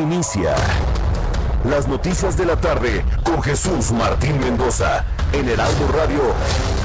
Inicia las noticias de la tarde con Jesús Martín Mendoza en Heraldo Radio.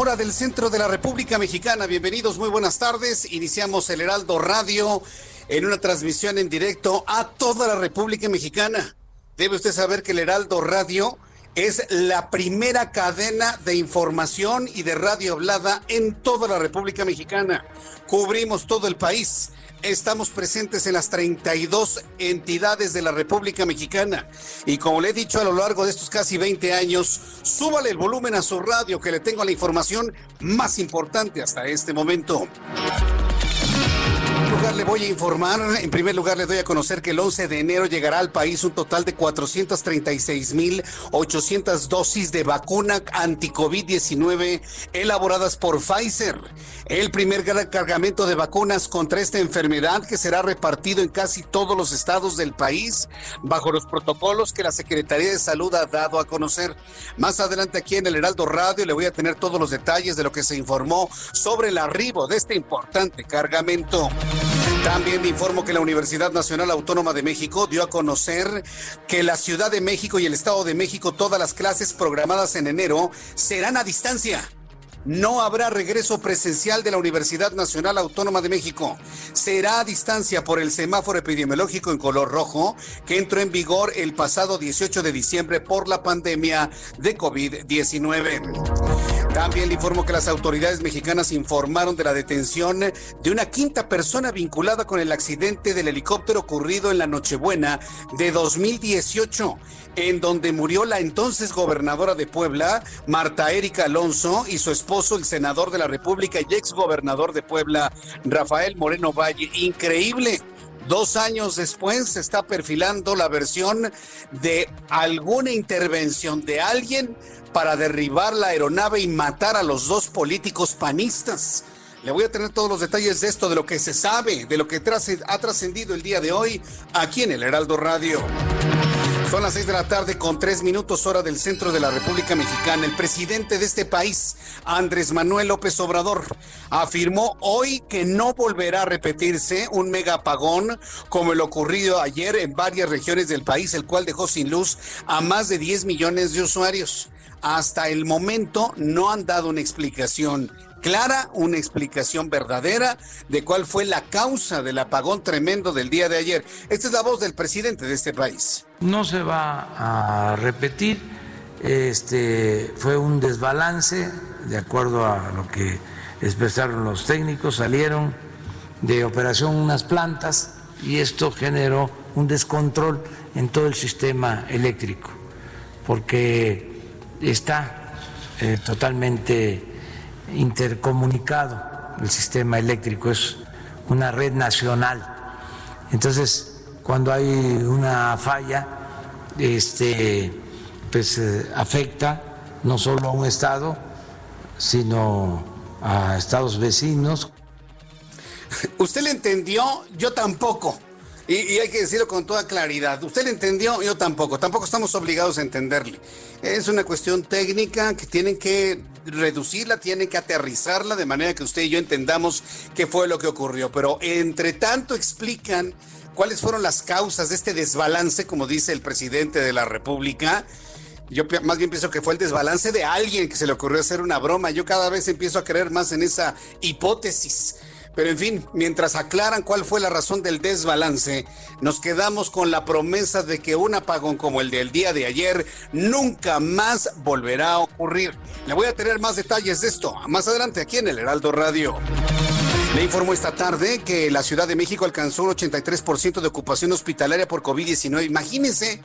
Hora del centro de la República Mexicana. Bienvenidos, muy buenas tardes. Iniciamos el Heraldo Radio en una transmisión en directo a toda la República Mexicana. Debe usted saber que el Heraldo Radio es la primera cadena de información y de radio hablada en toda la República Mexicana. Cubrimos todo el país. Estamos presentes en las 32 entidades de la República Mexicana. Y como le he dicho a lo largo de estos casi 20 años, súbale el volumen a su radio que le tengo la información más importante hasta este momento. Primer lugar, le voy a informar, en primer lugar le doy a conocer que el 11 de enero llegará al país un total de 436.800 dosis de vacuna anti-COVID-19 elaboradas por Pfizer. El primer cargamento de vacunas contra esta enfermedad que será repartido en casi todos los estados del país bajo los protocolos que la Secretaría de Salud ha dado a conocer. Más adelante aquí en el Heraldo Radio le voy a tener todos los detalles de lo que se informó sobre el arribo de este importante cargamento. También informo que la Universidad Nacional Autónoma de México dio a conocer que la Ciudad de México y el Estado de México, todas las clases programadas en enero, serán a distancia. No habrá regreso presencial de la Universidad Nacional Autónoma de México. Será a distancia por el semáforo epidemiológico en color rojo que entró en vigor el pasado 18 de diciembre por la pandemia de COVID-19. También le informo que las autoridades mexicanas informaron de la detención de una quinta persona vinculada con el accidente del helicóptero ocurrido en la Nochebuena de 2018, en donde murió la entonces gobernadora de Puebla, Marta Erika Alonso, y su esposo, el senador de la República y ex gobernador de Puebla, Rafael Moreno Valle. Increíble. Dos años después se está perfilando la versión de alguna intervención de alguien para derribar la aeronave y matar a los dos políticos panistas. Le voy a tener todos los detalles de esto, de lo que se sabe, de lo que ha trascendido el día de hoy aquí en el Heraldo Radio. Son las seis de la tarde con tres minutos hora del centro de la República Mexicana. El presidente de este país, Andrés Manuel López Obrador, afirmó hoy que no volverá a repetirse un mega apagón como el ocurrido ayer en varias regiones del país, el cual dejó sin luz a más de 10 millones de usuarios. Hasta el momento no han dado una explicación clara, una explicación verdadera de cuál fue la causa del apagón tremendo del día de ayer. Esta es la voz del presidente de este país. No se va a repetir, este fue un desbalance de acuerdo a lo que expresaron los técnicos, salieron de operación unas plantas y esto generó un descontrol en todo el sistema eléctrico, porque está eh, totalmente intercomunicado el sistema eléctrico, es una red nacional. Entonces, cuando hay una falla, este, pues eh, afecta no solo a un estado, sino a estados vecinos. ¿Usted le entendió? Yo tampoco. Y, y, hay que decirlo con toda claridad. ¿Usted le entendió? Yo tampoco. Tampoco estamos obligados a entenderle. Es una cuestión técnica que tienen que reducirla, tienen que aterrizarla de manera que usted y yo entendamos qué fue lo que ocurrió. Pero entre tanto explican cuáles fueron las causas de este desbalance, como dice el presidente de la República. Yo más bien pienso que fue el desbalance de alguien que se le ocurrió hacer una broma. Yo cada vez empiezo a creer más en esa hipótesis. Pero en fin, mientras aclaran cuál fue la razón del desbalance, nos quedamos con la promesa de que un apagón como el del día de ayer nunca más volverá a ocurrir. Le voy a tener más detalles de esto más adelante aquí en el Heraldo Radio. Le informó esta tarde que la Ciudad de México alcanzó un 83% de ocupación hospitalaria por COVID-19. Imagínense,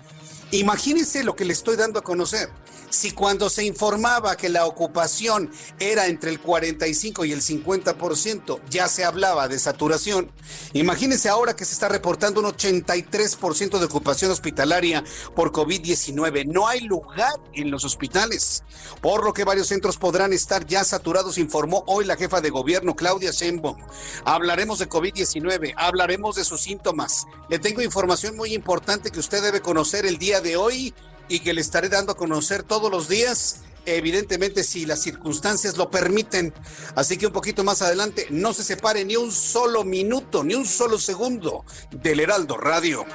imagínense lo que le estoy dando a conocer si cuando se informaba que la ocupación era entre el 45 y el 50%, ya se hablaba de saturación, imagínense ahora que se está reportando un 83% de ocupación hospitalaria por COVID-19. No hay lugar en los hospitales, por lo que varios centros podrán estar ya saturados, informó hoy la jefa de gobierno, Claudia Sheinbaum. Hablaremos de COVID-19, hablaremos de sus síntomas. Le tengo información muy importante que usted debe conocer el día de hoy y que le estaré dando a conocer todos los días evidentemente si las circunstancias lo permiten. Así que un poquito más adelante, no se separe ni un solo minuto, ni un solo segundo del Heraldo Radio.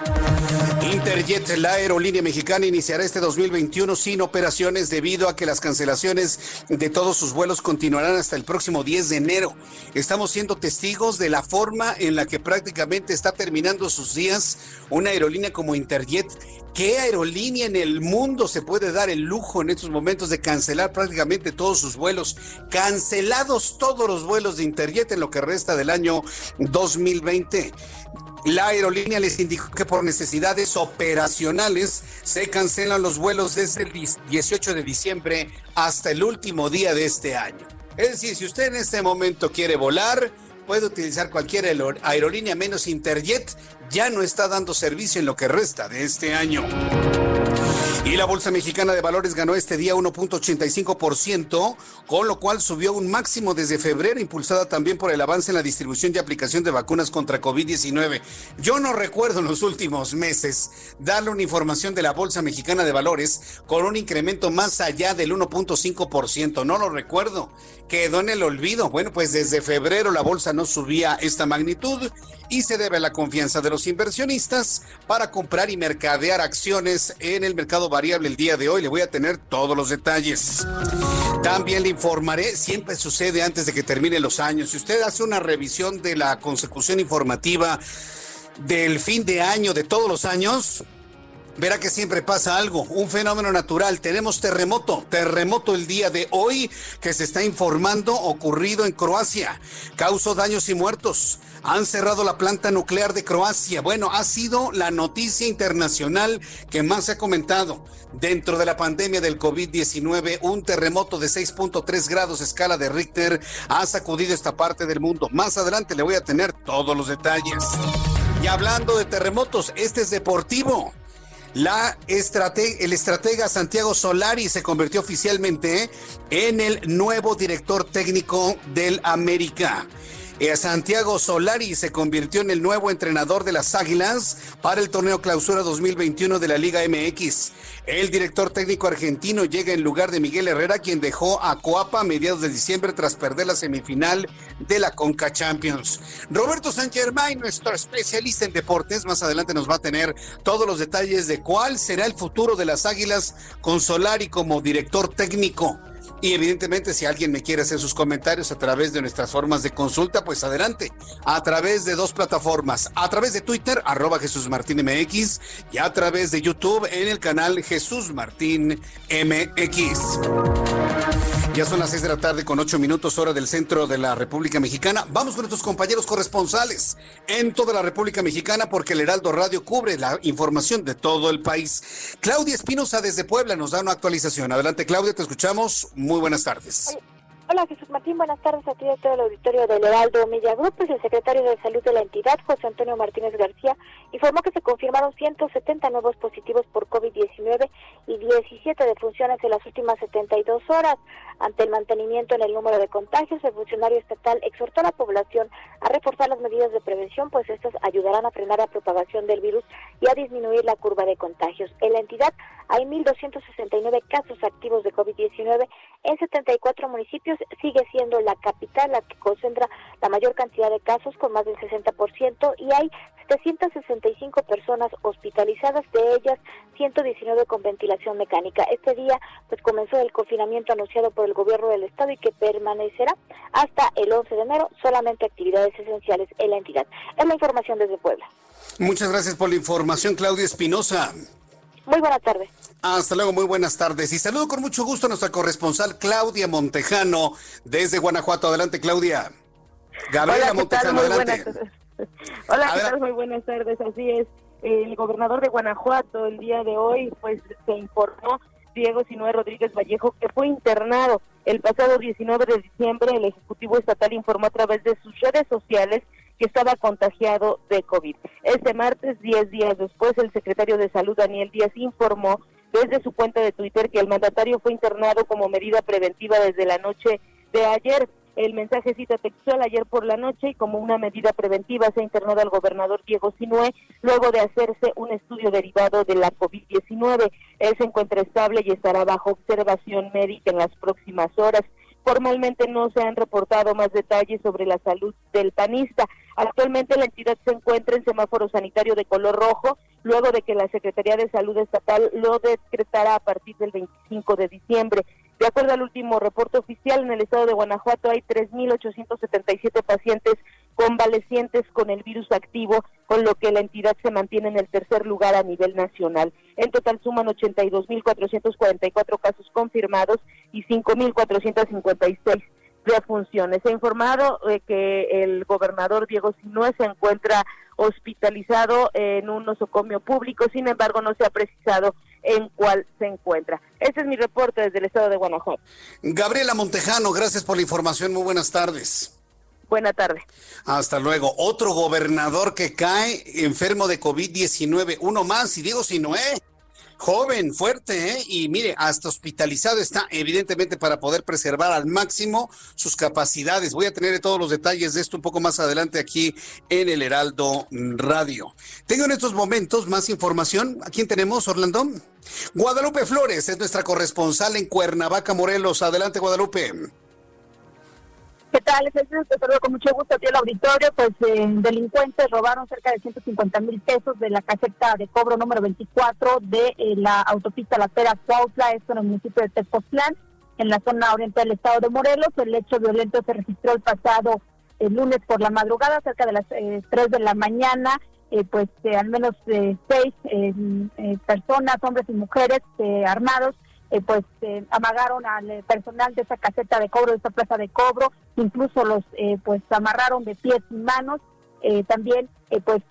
Interjet, la aerolínea mexicana, iniciará este 2021 sin operaciones debido a que las cancelaciones de todos sus vuelos continuarán hasta el próximo 10 de enero. Estamos siendo testigos de la forma en la que prácticamente está terminando sus días una aerolínea como Interjet. ¿Qué aerolínea en el mundo se puede dar el lujo en estos momentos de cancelar prácticamente todos sus vuelos? Cancelados todos los vuelos de Interjet en lo que resta del año 2020. La aerolínea les indicó que por necesidades operacionales se cancelan los vuelos desde el 18 de diciembre hasta el último día de este año. Es decir, si usted en este momento quiere volar, puede utilizar cualquier aerolínea menos Interjet, ya no está dando servicio en lo que resta de este año. Y la Bolsa Mexicana de Valores ganó este día 1.85%, con lo cual subió un máximo desde febrero, impulsada también por el avance en la distribución y aplicación de vacunas contra COVID-19. Yo no recuerdo en los últimos meses darle una información de la Bolsa Mexicana de Valores con un incremento más allá del 1.5%. No lo recuerdo. Quedó en el olvido. Bueno, pues desde febrero la bolsa no subía esta magnitud y se debe a la confianza de los inversionistas para comprar y mercadear acciones en el mercado variable el día de hoy. Le voy a tener todos los detalles. También le informaré, siempre sucede antes de que termine los años. Si usted hace una revisión de la consecución informativa del fin de año de todos los años, verá que siempre pasa algo, un fenómeno natural. Tenemos terremoto, terremoto el día de hoy que se está informando ocurrido en Croacia. Causó daños y muertos. Han cerrado la planta nuclear de Croacia. Bueno, ha sido la noticia internacional que más se ha comentado. Dentro de la pandemia del COVID-19, un terremoto de 6.3 grados escala de Richter ha sacudido esta parte del mundo. Más adelante le voy a tener todos los detalles. Y hablando de terremotos, este es deportivo. La el estratega Santiago Solari se convirtió oficialmente en el nuevo director técnico del América. Eh, Santiago Solari se convirtió en el nuevo entrenador de las Águilas para el torneo Clausura 2021 de la Liga MX. El director técnico argentino llega en lugar de Miguel Herrera, quien dejó a Coapa a mediados de diciembre tras perder la semifinal de la Conca Champions. Roberto Sánchez Germain, nuestro especialista en deportes, más adelante nos va a tener todos los detalles de cuál será el futuro de las Águilas con Solari como director técnico. Y evidentemente, si alguien me quiere hacer sus comentarios a través de nuestras formas de consulta, pues adelante. A través de dos plataformas. A través de Twitter, arroba Jesús Martín y a través de YouTube en el canal Jesús Martín MX. Ya son las seis de la tarde con ocho minutos hora del centro de la República Mexicana. Vamos con nuestros compañeros corresponsales en toda la República Mexicana porque el Heraldo Radio cubre la información de todo el país. Claudia Espinosa desde Puebla nos da una actualización. Adelante Claudia, te escuchamos. Muy buenas tardes. Hola Jesús Martín, buenas tardes a ti a todo el auditorio del Heraldo Media. Pues el secretario de Salud de la entidad, José Antonio Martínez García, informó que se confirmaron 170 nuevos positivos por COVID-19 y 17 defunciones en las últimas 72 horas. Ante el mantenimiento en el número de contagios, el funcionario estatal exhortó a la población a reforzar las medidas de prevención, pues estas ayudarán a frenar la propagación del virus y a disminuir la curva de contagios. En la entidad hay 1.269 casos activos de COVID-19 en 74 municipios sigue siendo la capital la que concentra la mayor cantidad de casos con más del 60% y hay 765 personas hospitalizadas, de ellas 119 con ventilación mecánica. Este día pues comenzó el confinamiento anunciado por el gobierno del estado y que permanecerá hasta el 11 de enero, solamente actividades esenciales en la entidad. Es la información desde Puebla. Muchas gracias por la información, Claudia Espinosa. Muy buenas tardes. Hasta luego, muy buenas tardes. Y saludo con mucho gusto a nuestra corresponsal Claudia Montejano desde Guanajuato. Adelante, Claudia. Gabriela Montejano, adelante. Hola, ¿qué tal? Muy buenas tardes. Así es. El gobernador de Guanajuato el día de hoy pues se informó Diego Sinué Rodríguez Vallejo que fue internado el pasado 19 de diciembre. El Ejecutivo Estatal informó a través de sus redes sociales que estaba contagiado de COVID. Este martes, 10 días después, el secretario de Salud, Daniel Díaz, informó desde su cuenta de Twitter que el mandatario fue internado como medida preventiva desde la noche de ayer. El mensaje cita textual ayer por la noche y como una medida preventiva se ha internado al gobernador Diego Sinué luego de hacerse un estudio derivado de la COVID-19. Él se encuentra estable y estará bajo observación médica en las próximas horas. Formalmente no se han reportado más detalles sobre la salud del panista. Actualmente la entidad se encuentra en semáforo sanitario de color rojo, luego de que la Secretaría de Salud Estatal lo decretara a partir del 25 de diciembre. De acuerdo al último reporte oficial, en el estado de Guanajuato hay 3.877 pacientes convalecientes con el virus activo, con lo que la entidad se mantiene en el tercer lugar a nivel nacional. En total suman 82.444 casos confirmados y 5.456 funciones. Se ha informado de que el gobernador Diego Sinue se encuentra hospitalizado en un nosocomio público, sin embargo no se ha precisado en cuál se encuentra. Este es mi reporte desde el estado de Guanajuato. Gabriela Montejano, gracias por la información, muy buenas tardes. Buena tarde. Hasta luego. Otro gobernador que cae enfermo de COVID-19, uno más, y Diego Sinue joven, fuerte, ¿eh? y mire, hasta hospitalizado está, evidentemente, para poder preservar al máximo sus capacidades. Voy a tener todos los detalles de esto un poco más adelante aquí en el Heraldo Radio. Tengo en estos momentos más información. ¿A quién tenemos, Orlando? Guadalupe Flores es nuestra corresponsal en Cuernavaca, Morelos. Adelante, Guadalupe. ¿Qué tal? Te saludo con mucho gusto aquí el auditorio. Pues eh, delincuentes robaron cerca de 150 mil pesos de la caseta de cobro número 24 de eh, la autopista La Pera Cuautla, esto en el municipio de Tepoztlán, en la zona oriental del estado de Morelos. El hecho violento se registró el pasado el lunes por la madrugada, cerca de las eh, 3 de la mañana. Eh, pues al menos seis personas, hombres y mujeres armados, eh, pues eh, amagaron al eh, personal de esa caseta de cobro, de esa plaza de cobro, incluso los pues amarraron de pies y manos. también, pues,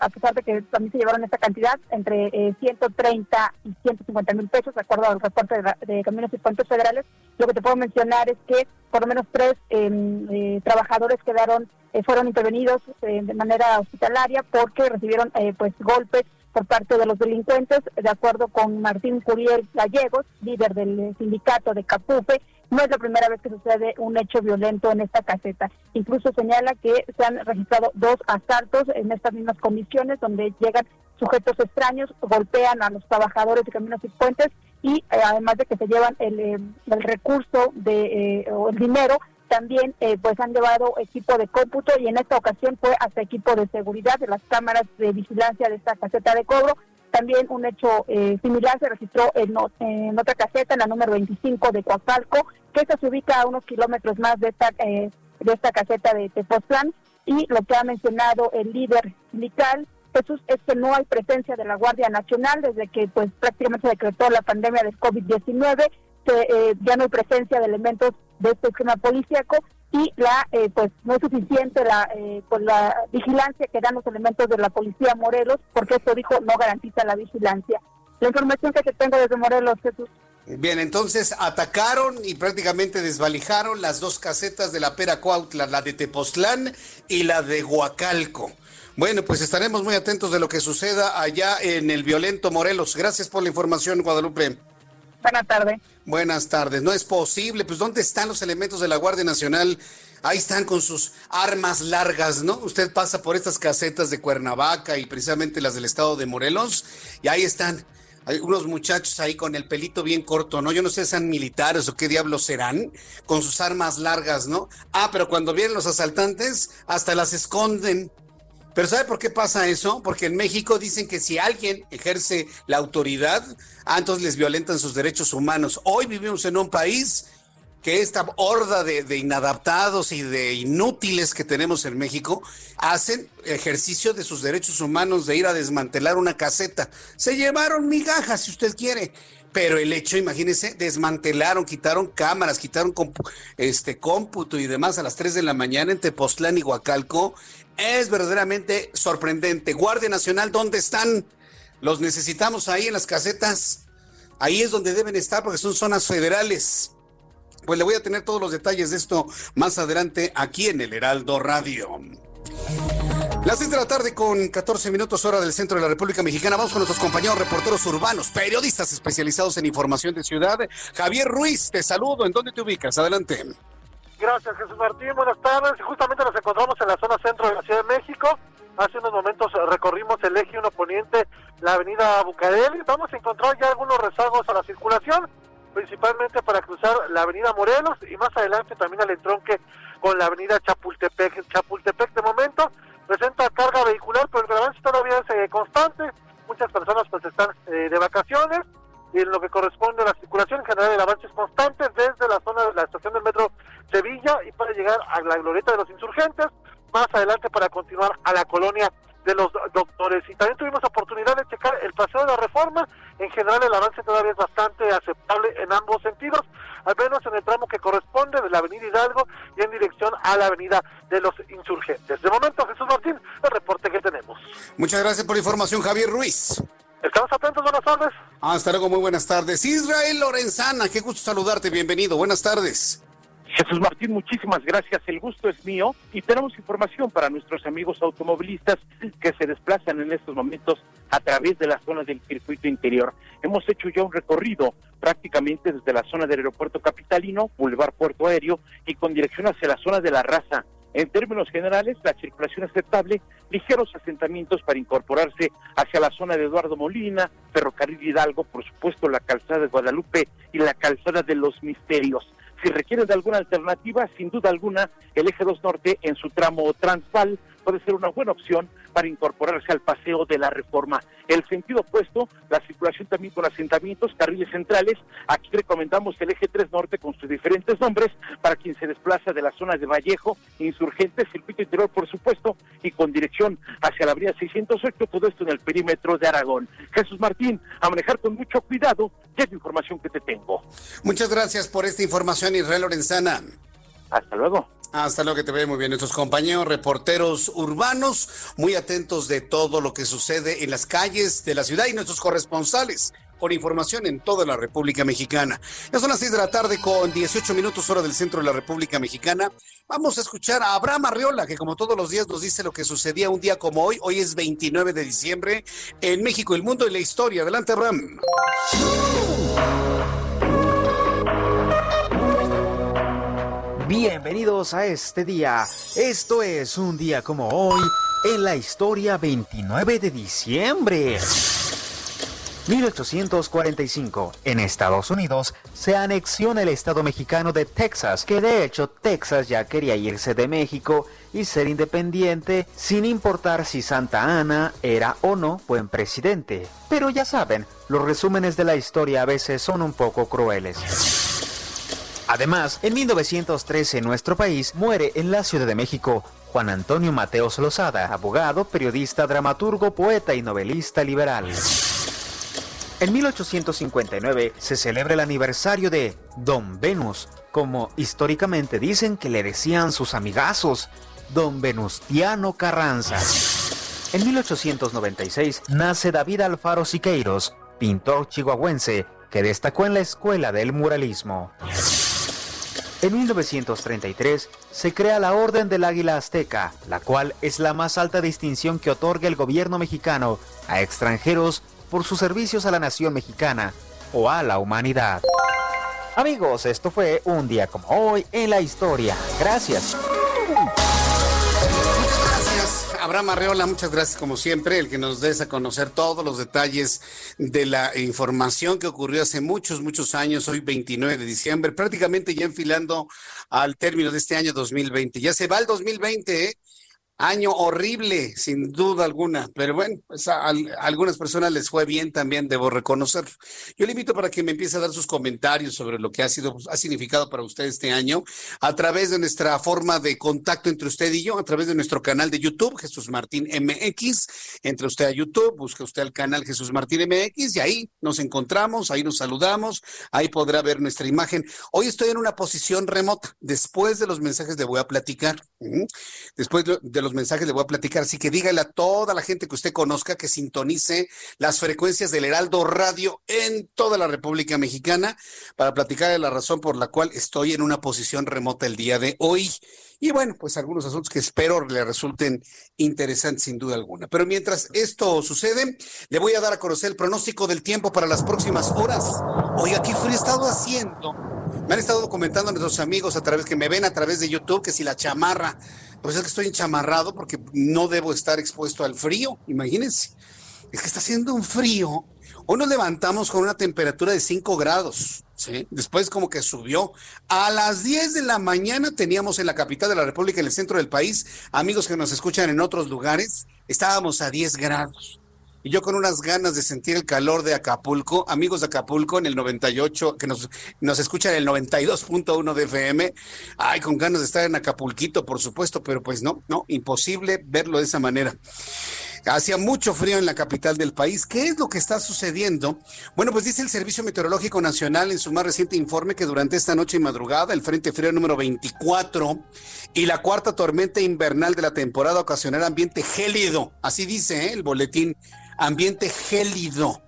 a pesar de que también se llevaron esta cantidad, entre 130 y 150 mil pesos, de acuerdo al reporte de, Caminos y Puentes Federales, lo que te puedo mencionar es que por lo menos tres em, trabajadores quedaron, fueron intervenidos de manera hospitalaria porque recibieron pues golpes por parte de los delincuentes, de acuerdo con Martín Curiel Gallegos, líder del sindicato de Capufe, no es la primera vez que sucede un hecho violento en esta caseta. Incluso señala que se han registrado dos asaltos en estas mismas condiciones, donde llegan sujetos extraños, golpean a los trabajadores de caminos y puentes y eh, además de que se llevan el, eh, el recurso de, eh, o el dinero también eh, pues han llevado equipo de cómputo y en esta ocasión fue hasta equipo de seguridad de las cámaras de vigilancia de esta caseta de cobro. También un hecho eh, similar se registró en, otra caseta, en la número 25 de Coacalco, que se ubica a unos kilómetros más de esta, eh, de esta caseta de Tepoztlán. Y lo que ha mencionado el líder sindical, Jesús, es que no hay presencia de la Guardia Nacional desde que pues prácticamente se decretó la pandemia del COVID-19 eh, ya no hay presencia de elementos de este esquema policíaco y la eh, pues no es suficiente la eh, pues, la vigilancia que dan los elementos de la policía Morelos porque esto dijo no garantiza la vigilancia la información que te tengo desde Morelos Jesús Bien, entonces atacaron y prácticamente desvalijaron las dos casetas de la Pera Cuautla, la de Tepoztlán y la de Huacalco. Bueno, pues estaremos muy atentos de lo que suceda allá en el violento Morelos. Gracias por la información, Guadalupe. Buenas tardes. Buenas tardes. No es posible. Pues ¿dónde están los elementos de la Guardia Nacional? Ahí están con sus armas largas, ¿no? Usted pasa por estas casetas de Cuernavaca y precisamente las del estado de Morelos y ahí están hay unos muchachos ahí con el pelito bien corto, ¿no? Yo no sé si sean militares o qué diablos serán, con sus armas largas, ¿no? Ah, pero cuando vienen los asaltantes, hasta las esconden. Pero ¿sabe por qué pasa eso? Porque en México dicen que si alguien ejerce la autoridad, ah, entonces les violentan sus derechos humanos. Hoy vivimos en un país que esta horda de, inadaptados y de inútiles que tenemos en México hacen ejercicio de sus derechos humanos de ir a desmantelar una caseta. Se llevaron migajas, si usted quiere. Pero el hecho, imagínense, desmantelaron, quitaron cámaras, quitaron este cómputo y demás a las 3 de la mañana en Tepoztlán y Huacalco es verdaderamente sorprendente. Guardia Nacional, ¿dónde están? Los necesitamos ahí en las casetas. Ahí es donde deben estar porque son zonas federales. Pues le voy a tener todos los detalles de esto más adelante aquí en el Heraldo Radio. Las 6 de la tarde con 14 minutos hora del centro de la República Mexicana. Vamos con nuestros compañeros reporteros urbanos, periodistas especializados en información de ciudad. Javier Ruiz, te saludo. ¿En dónde te ubicas? Adelante. Gracias, Jesús Martín. Buenas tardes. Justamente nos encontramos en la zona centro de la Ciudad de México. Hace unos momentos recorrimos el eje 1 poniente, la avenida Bucareli. Vamos a encontrar ya algunos rezagos a la circulación, principalmente para cruzar la avenida Morelos y más adelante también al entronque con la avenida Chapultepec. Chapultepec de momento presenta carga vehicular, pero el avance todavía es eh, constante. Muchas personas pues están eh, de vacaciones y en lo que corresponde a la circulación en general el avance es constante desde la zona de la estación del metro Sevilla y para llegar a la glorieta de los insurgentes, más adelante para continuar a la colonia de los doctores. Y también tuvimos oportunidad de checar el paseo de la reforma. En general el avance todavía es bastante aceptable en ambos sentidos, al menos en el tramo que corresponde de la avenida Hidalgo y en dirección a la avenida de los insurgentes. De momento, Jesús Martín, el reporte que tenemos. Muchas gracias por la información, Javier Ruiz. Estamos atentos, buenas tardes. Hasta luego, muy buenas tardes. Israel Lorenzana, qué gusto saludarte, bienvenido, buenas tardes. Jesús Martín, muchísimas gracias. El gusto es mío y tenemos información para nuestros amigos automovilistas que se desplazan en estos momentos a través de la zona del circuito interior. Hemos hecho ya un recorrido prácticamente desde la zona del aeropuerto capitalino, Boulevard Puerto Aéreo y con dirección hacia la zona de la raza. En términos generales, la circulación aceptable, ligeros asentamientos para incorporarse hacia la zona de Eduardo Molina, Ferrocarril Hidalgo, por supuesto la calzada de Guadalupe y la calzada de los Misterios. Si requieren de alguna alternativa, sin duda alguna, el eje 2 norte en su tramo transval puede ser una buena opción para incorporarse al paseo de la reforma. El sentido opuesto, la circulación también con asentamientos, carriles centrales. Aquí recomendamos el eje 3 norte con sus diferentes nombres para quien se desplaza de la zona de Vallejo, Insurgente, Circuito Interior, por supuesto, y con dirección hacia la avenida 608, todo esto en el perímetro de Aragón. Jesús Martín, a manejar con mucho cuidado, ya es la información que te tengo. Muchas gracias por esta información, Israel Lorenzana. Hasta luego. Hasta luego que te ve muy bien. Nuestros compañeros reporteros urbanos, muy atentos de todo lo que sucede en las calles de la ciudad y nuestros corresponsales con información en toda la República Mexicana. Ya son las 6 de la tarde con 18 minutos hora del centro de la República Mexicana. Vamos a escuchar a Abraham Arriola, que como todos los días nos dice lo que sucedía un día como hoy. Hoy es 29 de diciembre en México, el mundo y la historia. Adelante, Abraham. Bienvenidos a este día. Esto es un día como hoy en la historia 29 de diciembre. 1845. En Estados Unidos se anexiona el estado mexicano de Texas, que de hecho Texas ya quería irse de México y ser independiente sin importar si Santa Ana era o no buen presidente. Pero ya saben, los resúmenes de la historia a veces son un poco crueles. Además, en 1913 en nuestro país muere en la Ciudad de México Juan Antonio Mateos Lozada, abogado, periodista, dramaturgo, poeta y novelista liberal. En 1859 se celebra el aniversario de Don Venus, como históricamente dicen que le decían sus amigazos, Don Venustiano Carranza. En 1896 nace David Alfaro Siqueiros, pintor chihuahuense, que destacó en la escuela del muralismo. En 1933 se crea la Orden del Águila Azteca, la cual es la más alta distinción que otorga el gobierno mexicano a extranjeros por sus servicios a la nación mexicana o a la humanidad. Amigos, esto fue un día como hoy en la historia. Gracias. Abraham Arreola, muchas gracias como siempre, el que nos des a conocer todos los detalles de la información que ocurrió hace muchos, muchos años, hoy 29 de diciembre, prácticamente ya enfilando al término de este año 2020. Ya se va el 2020, ¿eh? Año horrible, sin duda alguna, pero bueno, pues a, algunas personas les fue bien también, debo reconocer. Yo le invito para que me empiece a dar sus comentarios sobre lo que ha sido, ha significado para usted este año, a través de nuestra forma de contacto entre usted y yo, a través de nuestro canal de YouTube, Jesús Martín MX. Entre usted a YouTube, busca usted el canal Jesús Martín MX y ahí nos encontramos, ahí nos saludamos, ahí podrá ver nuestra imagen. Hoy estoy en una posición remota, después de los mensajes le voy a platicar, después de los mensajes le voy a platicar, así que dígale a toda la gente que usted conozca que sintonice las frecuencias del Heraldo Radio en toda la República Mexicana para platicarle la razón por la cual estoy en una posición remota el día de hoy. Y bueno, pues algunos asuntos que espero le resulten interesantes sin duda alguna. Pero mientras esto sucede, le voy a dar a conocer el pronóstico del tiempo para las próximas horas. Oiga, ¿qué frío he estado haciendo? Me han estado comentando nuestros amigos a través que me ven a través de YouTube que si la chamarra pues es que estoy enchamarrado porque no debo estar expuesto al frío, imagínense. Es que está haciendo un frío. Hoy nos levantamos con una temperatura de 5 grados, ¿sí? Después como que subió. A las 10 de la mañana teníamos en la capital de la República, en el centro del país, amigos que nos escuchan en otros lugares, estábamos a 10 grados y yo con unas ganas de sentir el calor de Acapulco, amigos de Acapulco en el 98, que nos, nos escuchan en el 92.1 de FM, ay, con ganas de estar en Acapulquito, por supuesto, pero pues no, no, imposible verlo de esa manera. Hacía mucho frío en la capital del país. ¿Qué es lo que está sucediendo? Bueno, pues dice el Servicio Meteorológico Nacional en su más reciente informe que durante esta noche y madrugada el Frente Frío número 24 y la cuarta tormenta invernal de la temporada ocasionará ambiente gélido. Así dice ¿eh? el boletín ambiente gélido.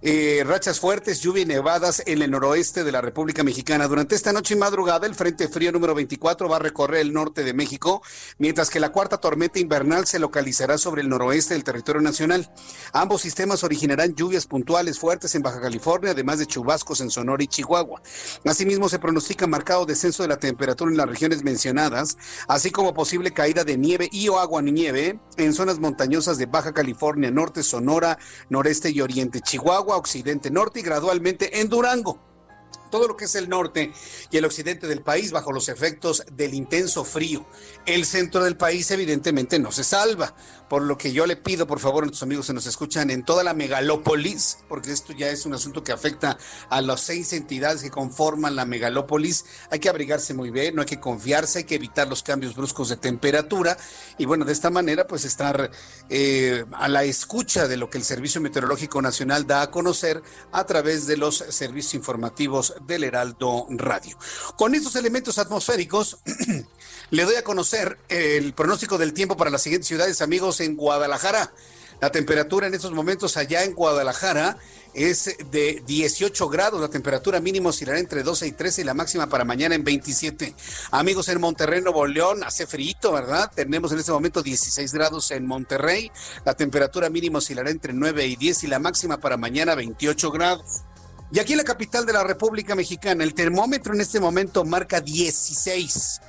Eh, rachas fuertes, lluvia y nevadas en el noroeste de la República Mexicana. Durante esta noche y madrugada, el Frente Frío número 24 va a recorrer el norte de México, mientras que la cuarta tormenta invernal se localizará sobre el noroeste del territorio nacional. Ambos sistemas originarán lluvias puntuales fuertes en Baja California, además de chubascos en Sonora y Chihuahua. Asimismo, se pronostica marcado descenso de la temperatura en las regiones mencionadas, así como posible caída de nieve y o agua nieve en zonas montañosas de Baja California, norte, Sonora, noreste y oriente. Chihuahua occidente, norte y gradualmente en Durango todo lo que es el norte y el occidente del país bajo los efectos del intenso frío. El centro del país evidentemente no se salva, por lo que yo le pido por favor a nuestros amigos que nos escuchan en toda la megalópolis, porque esto ya es un asunto que afecta a las seis entidades que conforman la megalópolis, hay que abrigarse muy bien, no hay que confiarse, hay que evitar los cambios bruscos de temperatura y bueno, de esta manera pues estar eh, a la escucha de lo que el Servicio Meteorológico Nacional da a conocer a través de los servicios informativos del Heraldo Radio. Con estos elementos atmosféricos, le doy a conocer el pronóstico del tiempo para las siguientes ciudades, amigos, en Guadalajara. La temperatura en estos momentos allá en Guadalajara es de 18 grados, la temperatura mínima oscilará entre 12 y 13 y la máxima para mañana en 27. Amigos en Monterrey, Nuevo León, hace frío, ¿verdad? Tenemos en este momento 16 grados en Monterrey, la temperatura mínima oscilará entre 9 y 10 y la máxima para mañana 28 grados. Y aquí en la capital de la República Mexicana, el termómetro en este momento marca 16.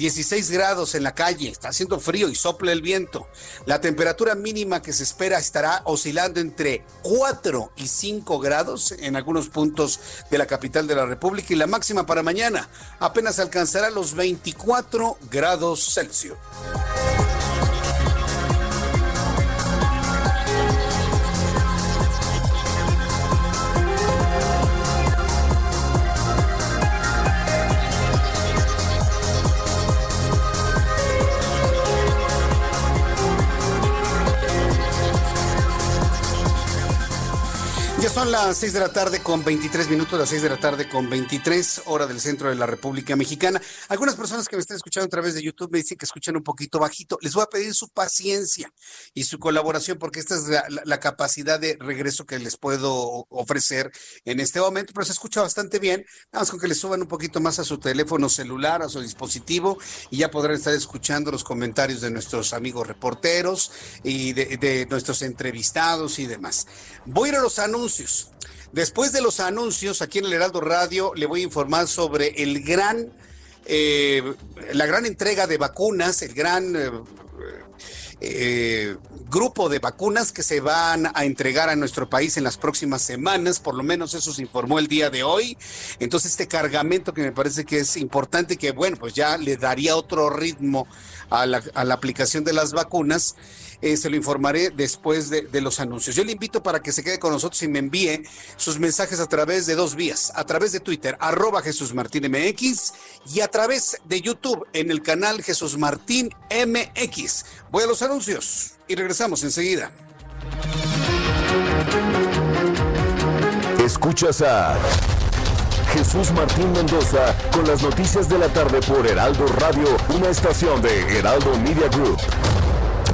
16 grados en la calle, está haciendo frío y sopla el viento. La temperatura mínima que se espera estará oscilando entre 4 y 5 grados en algunos puntos de la capital de la República y la máxima para mañana apenas alcanzará los 24 grados Celsius. Son las 6 de la tarde con 23 minutos, las 6 de la tarde con 23 hora del centro de la República Mexicana. Algunas personas que me están escuchando a través de YouTube me dicen que escuchan un poquito bajito. Les voy a pedir su paciencia y su colaboración porque esta es la, capacidad de regreso que les puedo ofrecer en este momento, pero se escucha bastante bien. Nada más con que le suban un poquito más a su teléfono celular, a su dispositivo y ya podrán estar escuchando los comentarios de nuestros amigos reporteros y de, de nuestros entrevistados y demás. Voy a ir a los anuncios Después de los anuncios, aquí en el Heraldo Radio le voy a informar sobre el gran, eh, la gran entrega de vacunas, el gran eh, eh, grupo de vacunas que se van a entregar a nuestro país en las próximas semanas, por lo menos eso se informó el día de hoy. Entonces este cargamento que me parece que es importante, que bueno, pues ya le daría otro ritmo a la, a la aplicación de las vacunas. Eh, se lo informaré después de, los anuncios. Yo le invito para que se quede con nosotros y me envíe sus mensajes a través de dos vías, a través de Twitter, arroba Jesús Martín MX y a través de YouTube en el canal Jesús Martín MX. Voy a los anuncios y regresamos enseguida. Escuchas a Jesús Martín Mendoza con las noticias de la tarde por Heraldo Radio, una estación de Heraldo Media Group.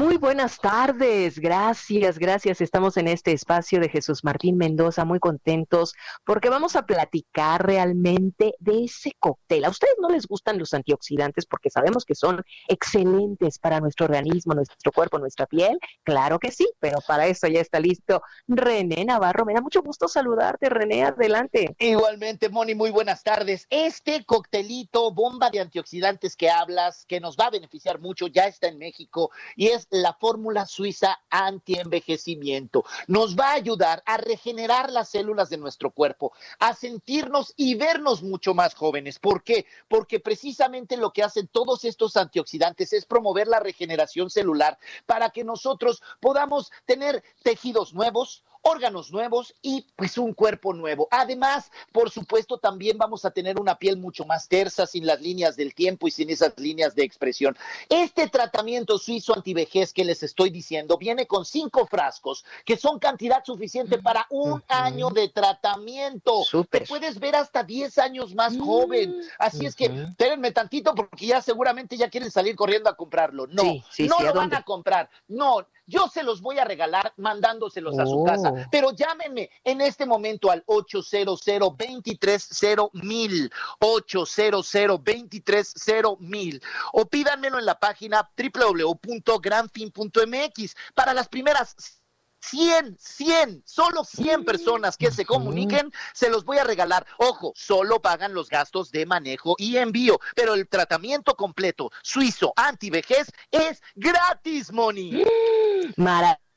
Muy buenas tardes, gracias, gracias. Estamos en este espacio de Jesús Martín Mendoza, muy contentos porque vamos a platicar realmente de ese cóctel. A ustedes no les gustan los antioxidantes porque sabemos que son excelentes para nuestro organismo, nuestro cuerpo, nuestra piel. Claro que sí, pero para eso ya está listo René Navarro. Me da mucho gusto saludarte, René, adelante. Igualmente, Moni, muy buenas tardes. Este coctelito, bomba de antioxidantes que hablas, que nos va a beneficiar mucho, ya está en México y es la fórmula suiza anti-envejecimiento. Nos va a ayudar a regenerar las células de nuestro cuerpo, a sentirnos y vernos mucho más jóvenes. ¿Por qué? Porque precisamente lo que hacen todos estos antioxidantes es promover la regeneración celular para que nosotros podamos tener tejidos nuevos, órganos nuevos y pues un cuerpo nuevo. Además, por supuesto, también vamos a tener una piel mucho más tersa, sin las líneas del tiempo y sin esas líneas de expresión. Este tratamiento suizo antivejez que les estoy diciendo viene con cinco frascos, que son cantidad suficiente mm, para un año de tratamiento. Te puedes ver hasta 10 años más joven. Mm, Así es que espérenme tantito porque ya seguramente ya quieren salir corriendo a comprarlo. No, no lo van a comprar. No, yo se los voy a regalar mandándoselos a su casa. Pero llámenme en este momento al 800 230 mil 800 230 mil o pídanmelo en la página www.granfin.mx para las primeras 100, 100, solo 100 personas que se comuniquen, se los voy a regalar. Ojo, solo pagan los gastos de manejo y envío, pero el tratamiento completo suizo anti-vejez es gratis, Moni. Maravilloso,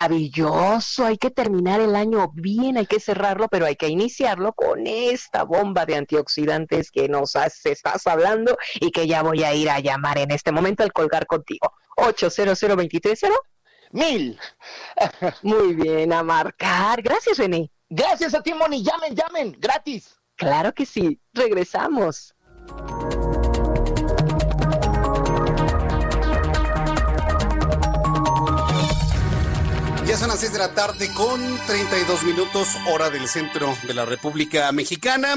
hay que terminar el año bien, hay que cerrarlo, pero hay que iniciarlo con esta bomba de antioxidantes que nos estás hablando y que ya voy a ir a llamar en este momento al colgar contigo. 800 230 mil. Muy bien, a marcar. Gracias, René. Gracias a ti, Moni. Llamen, llamen, gratis. Claro que sí. Regresamos. Ya son las 6 de la tarde con 32 minutos, hora del centro de la República Mexicana.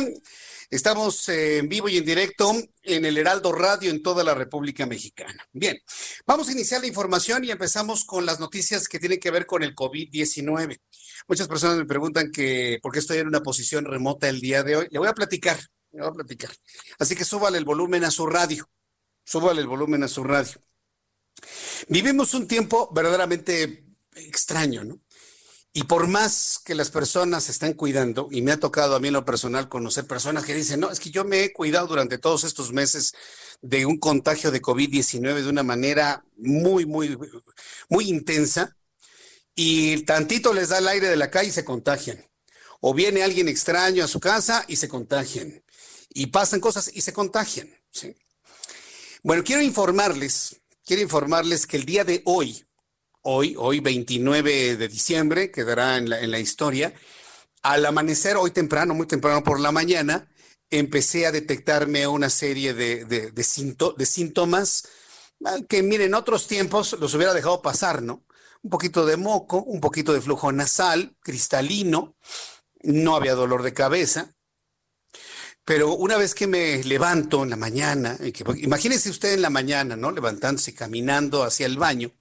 Estamos eh, en vivo y en directo en el Heraldo Radio en toda la República Mexicana. Bien, vamos a iniciar la información y empezamos con las noticias que tienen que ver con el COVID-19. Muchas personas me preguntan que por qué estoy en una posición remota el día de hoy. Le voy a platicar, le voy a platicar. Así que súbale el volumen a su radio. Súbale el volumen a su radio. Vivimos un tiempo verdaderamente extraño, ¿no? Y por más que las personas se están cuidando, y me ha tocado a mí en lo personal conocer personas que dicen, no, es que yo me he cuidado durante todos estos meses de un contagio de COVID-19 de una manera muy, muy, muy intensa, y tantito les da el aire de la calle y se contagian. O viene alguien extraño a su casa y se contagian. Y pasan cosas y se contagian. Bueno, quiero informarles, quiero informarles que el día de hoy, hoy, hoy 29 de diciembre, quedará en la, historia. Al amanecer, hoy temprano, muy temprano por la mañana, empecé a detectarme una serie de, de, síntomas ah, que, miren, en otros tiempos los hubiera dejado pasar, ¿no? Un poquito de moco, un poquito de flujo nasal, cristalino, no había dolor de cabeza. Pero una vez que me levanto en la mañana, imagínese usted en la mañana, ¿no? Levantándose, caminando hacia el baño,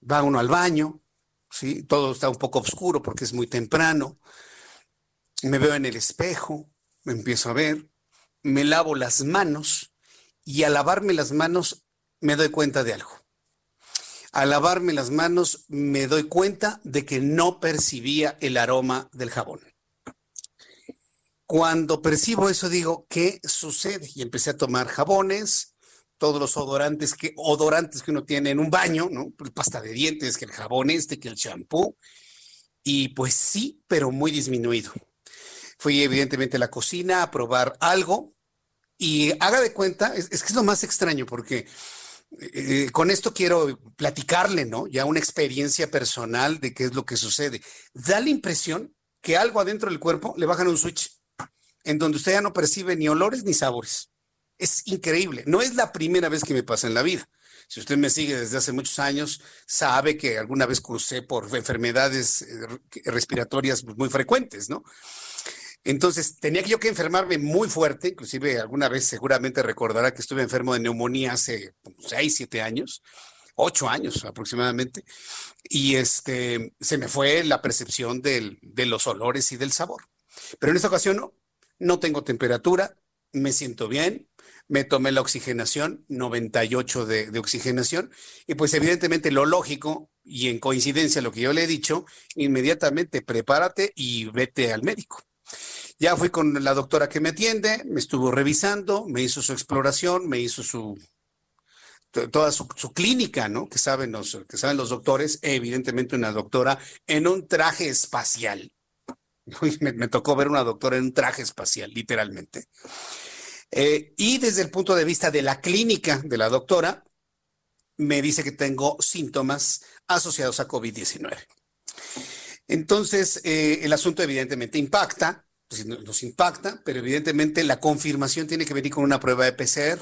va uno al baño, ¿sí? Todo está un poco oscuro porque es muy temprano. Me veo en el espejo, me empiezo a ver, me lavo las manos y al lavarme las manos me doy cuenta de algo. Al lavarme las manos me doy cuenta de que no percibía el aroma del jabón. Cuando percibo eso digo, ¿qué sucede? Y empecé a tomar jabones, todos los odorantes que, odorantes que uno tiene en un baño, ¿no? El pasta de dientes, que el jabón este, que el champú. Y pues sí, pero muy disminuido. Fui evidentemente a la cocina a probar algo y haga de cuenta, es, que es lo más extraño porque eh, con esto quiero platicarle, ¿no? Ya una experiencia personal de qué es lo que sucede. Da la impresión que algo adentro del cuerpo le bajan un switch en donde usted ya no percibe ni olores ni sabores. Es increíble. No es la primera vez que me pasa en la vida. Si usted me sigue desde hace muchos años, sabe que alguna vez crucé por enfermedades eh, respiratorias muy frecuentes, ¿no? Entonces, tenía yo que enfermarme muy fuerte, inclusive alguna vez seguramente recordará que estuve enfermo de neumonía hace seis, siete años, ocho años aproximadamente, y este, se me fue la percepción de los olores y del sabor. Pero en esta ocasión no, no tengo temperatura, me siento bien, me tomé la oxigenación, 98 de, de, oxigenación, y pues evidentemente lo lógico, y en coincidencia lo que yo le he dicho, inmediatamente prepárate y vete al médico. Ya fui con la doctora que me atiende, me estuvo revisando, me hizo su exploración, me hizo su toda su, clínica, ¿no? Que saben los que saben los doctores, evidentemente una doctora en un traje espacial. Me, tocó ver una doctora en un traje espacial, literalmente. Eh, y desde el punto de vista de la clínica de la doctora, me dice que tengo síntomas asociados a COVID-19. Entonces, eh, el asunto evidentemente impacta, pues, nos impacta, pero evidentemente la confirmación tiene que venir con una prueba de PCR.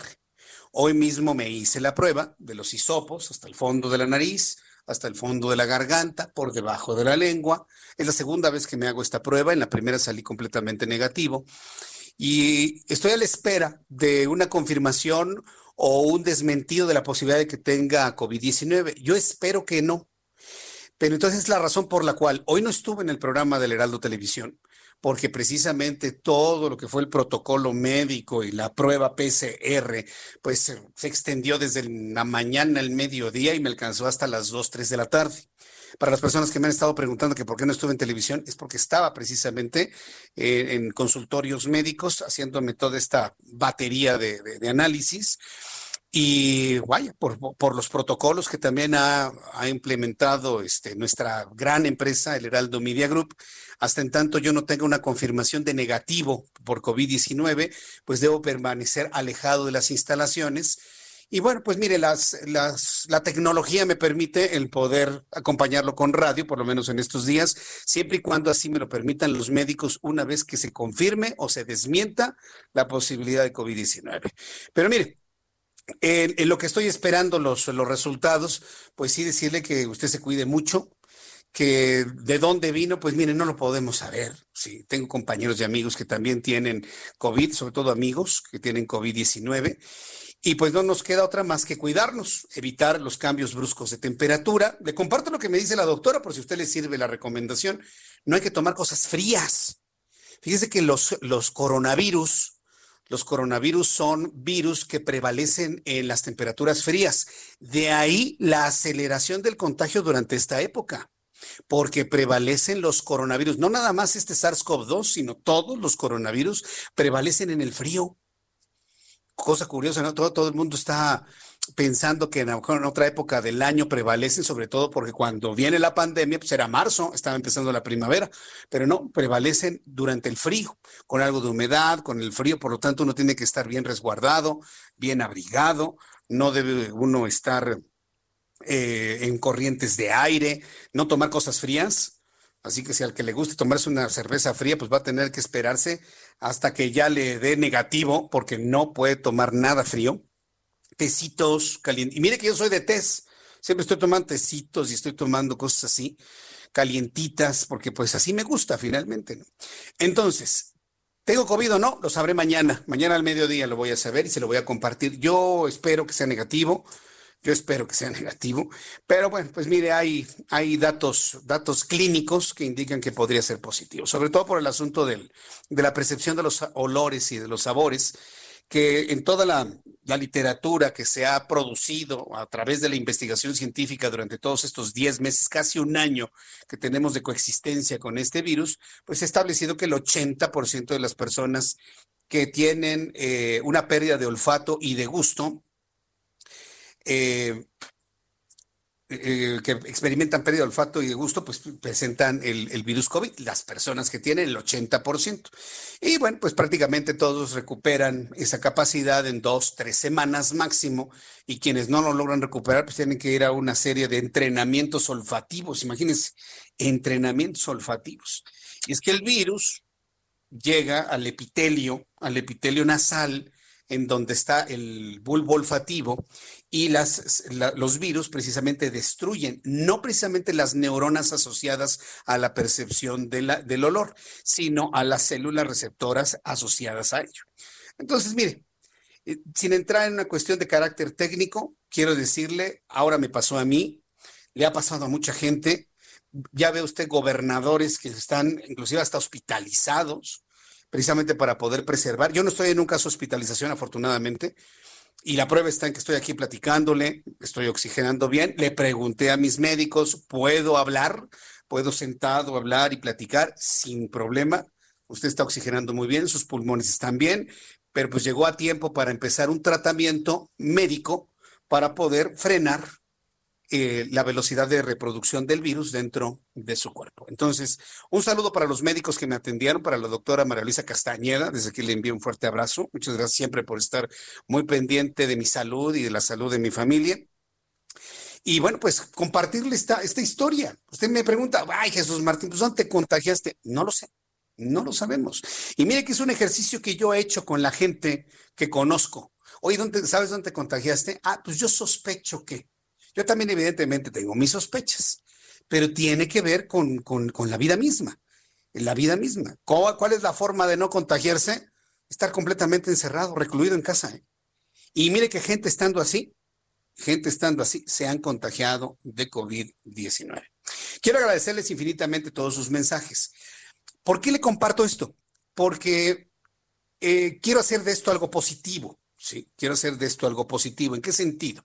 Hoy mismo me hice la prueba de los hisopos hasta el fondo de la nariz, hasta el fondo de la garganta, por debajo de la lengua. Es la segunda vez que me hago esta prueba. En la primera salí completamente negativo. Y estoy a la espera de una confirmación o un desmentido de la posibilidad de que tenga COVID-19. Yo espero que no. Pero entonces es la razón por la cual hoy no estuve en el programa del Heraldo Televisión, porque precisamente todo lo que fue el protocolo médico y la prueba PCR, pues se, extendió desde la mañana al mediodía y me alcanzó hasta las 2, 3 de la tarde. Para las personas que me han estado preguntando que por qué no estuve en televisión, es porque estaba precisamente eh, en consultorios médicos haciéndome toda esta batería de análisis y vaya, por, los protocolos que también ha, ha, implementado este, nuestra gran empresa, el Heraldo Media Group, hasta en tanto yo no tenga una confirmación de negativo por COVID-19, pues debo permanecer alejado de las instalaciones. Y bueno, pues mire, las, las, la tecnología me permite el poder acompañarlo con radio, por lo menos en estos días, siempre y cuando así me lo permitan los médicos una vez que se confirme o se desmienta la posibilidad de COVID-19. Pero mire, en, lo que estoy esperando los, los resultados, pues sí decirle que usted se cuide mucho, que de dónde vino, pues miren, no lo podemos saber. Sí, tengo compañeros y amigos que también tienen COVID, sobre todo amigos que tienen COVID-19. Y pues no nos queda otra más que cuidarnos, evitar los cambios bruscos de temperatura. Le comparto lo que me dice la doctora, por si a usted le sirve la recomendación. No hay que tomar cosas frías. Fíjese que los, los coronavirus los coronavirus son virus que prevalecen en las temperaturas frías. De ahí la aceleración del contagio durante esta época, porque prevalecen los coronavirus. No nada más este SARS-CoV-2, sino todos los coronavirus prevalecen en el frío. Cosa curiosa, ¿no? Todo, todo el mundo está pensando que en, otra época del año prevalecen, sobre todo porque cuando viene la pandemia, pues era marzo, estaba empezando la primavera, pero no, prevalecen durante el frío, con algo de humedad, con el frío, por lo tanto uno tiene que estar bien resguardado, bien abrigado, no debe uno estar eh, en corrientes de aire, no tomar cosas frías. Así que si al que le guste tomarse una cerveza fría, pues va a tener que esperarse hasta que ya le dé negativo, porque no puede tomar nada frío tecitos calientes. Y mire que yo soy de test, siempre estoy tomando tecitos y estoy tomando cosas así, calientitas, porque pues así me gusta finalmente. Entonces, ¿tengo COVID o no? Lo sabré mañana. Mañana al mediodía lo voy a saber y se lo voy a compartir. Yo espero que sea negativo. Yo espero que sea negativo, pero bueno, pues mire, hay, hay datos, datos clínicos que indican que podría ser positivo, sobre todo por el asunto del, de la percepción de los olores y de los sabores, que en toda la, literatura que se ha producido a través de la investigación científica durante todos estos 10 meses, casi un año que tenemos de coexistencia con este virus, pues se ha establecido que el 80% de las personas que tienen eh, una pérdida de olfato y de gusto, eh, eh, que experimentan pérdida de olfato y de gusto, pues presentan el, virus COVID, las personas que tienen el 80%. Y bueno, pues prácticamente todos recuperan esa capacidad en dos, tres semanas máximo, y quienes no lo logran recuperar, pues tienen que ir a una serie de entrenamientos olfativos, imagínense, entrenamientos olfativos. Y es que el virus llega al epitelio, al epitelio nasal, en donde está el bulbo olfativo y los virus precisamente destruyen, no precisamente las neuronas asociadas a la percepción del olor, sino a las células receptoras asociadas a ello. Entonces, mire, eh, sin entrar en una cuestión de carácter técnico, quiero decirle, ahora me pasó a mí, le ha pasado a mucha gente, ya ve usted gobernadores que están inclusive hasta hospitalizados, precisamente para poder preservar. Yo no estoy en un caso de hospitalización, afortunadamente, y la prueba está en que estoy aquí platicándole, estoy oxigenando bien. Le pregunté a mis médicos, ¿puedo hablar? ¿Puedo sentado hablar y platicar sin problema? Usted está oxigenando muy bien, sus pulmones están bien, pero pues llegó a tiempo para empezar un tratamiento médico para poder frenar eh, la velocidad de reproducción del virus dentro de su cuerpo. Entonces, un saludo para los médicos que me atendieron, para la doctora María Luisa Castañeda, desde aquí le envío un fuerte abrazo. Muchas gracias siempre por estar muy pendiente de mi salud y de la salud de mi familia. Y bueno, pues compartirle esta, esta historia. Usted me pregunta, ay Jesús Martín, pues ¿dónde te contagiaste? No lo sé, no lo sabemos. Y mire que es un ejercicio que yo he hecho con la gente que conozco. Oye, ¿dónde, ¿sabes dónde te contagiaste? Ah, pues yo sospecho que. Yo también evidentemente tengo mis sospechas, pero tiene que ver con, la vida misma, la vida misma. ¿Cuál, es la forma de no contagiarse? Estar completamente encerrado, recluido en casa. ¿eh? Y mire que gente estando así, gente estando así, se han contagiado de COVID-19. Quiero agradecerles infinitamente todos sus mensajes. ¿Por qué le comparto esto? Porque eh, quiero hacer de esto algo positivo, ¿sí? Quiero hacer de esto algo positivo. ¿En qué sentido?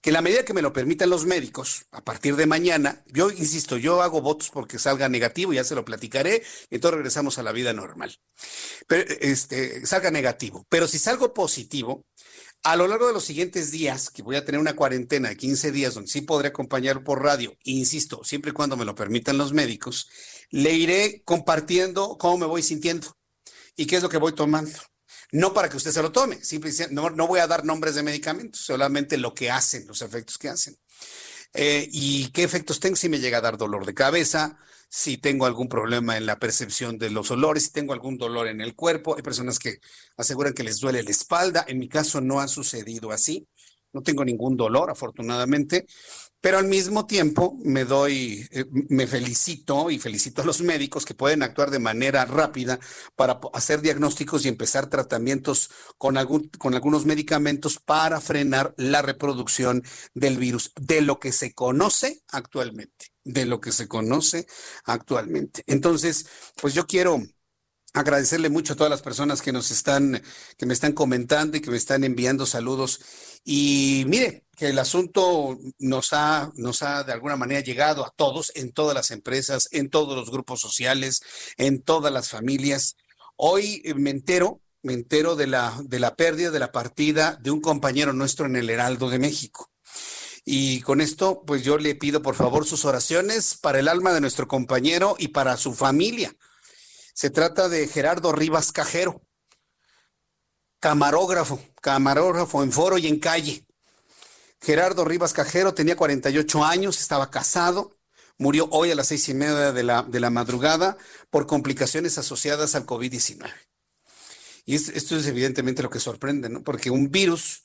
Que la medida que me lo permitan los médicos, a partir de mañana, yo insisto, yo hago votos porque salga negativo, ya se lo platicaré, entonces regresamos a la vida normal. Pero este, salga negativo. Pero si salgo positivo, a lo largo de los siguientes días, que voy a tener una cuarentena de 15 días donde sí podré acompañar por radio, insisto, siempre y cuando me lo permitan los médicos, le iré compartiendo cómo me voy sintiendo y qué es lo que voy tomando. No para que usted se lo tome, simplemente no, no voy a dar nombres de medicamentos, solamente lo que hacen, los efectos que hacen. Eh, ¿Y qué efectos tengo? Si me llega a dar dolor de cabeza, si tengo algún problema en la percepción de los olores, si tengo algún dolor en el cuerpo. Hay personas que aseguran que les duele la espalda. En mi caso no ha sucedido así. No tengo ningún dolor, afortunadamente, pero al mismo tiempo me doy, eh, me felicito y felicito a los médicos que pueden actuar de manera rápida para hacer diagnósticos y empezar tratamientos con, algún, con algunos medicamentos para frenar la reproducción del virus, de lo que se conoce actualmente, de lo que se conoce actualmente. Entonces, pues yo quiero agradecerle mucho a todas las personas que nos están, que me están comentando y que me están enviando saludos. Y mire, que el asunto nos ha, nos ha de alguna manera llegado a todos, en todas las empresas, en todos los grupos sociales, en todas las familias. Hoy eh, me entero, me entero de la, de la pérdida, de la partida de un compañero nuestro en el Heraldo de México. Y con esto, pues yo le pido por favor sus oraciones para el alma de nuestro compañero y para su familia. Se trata de Gerardo Rivas Cajero, camarógrafo, camarógrafo en foro y en calle. Gerardo Rivas Cajero tenía 48 años, estaba casado, murió hoy a las seis y media de la, de la madrugada por complicaciones asociadas al COVID-19. Y esto es evidentemente lo que sorprende, ¿no? Porque un virus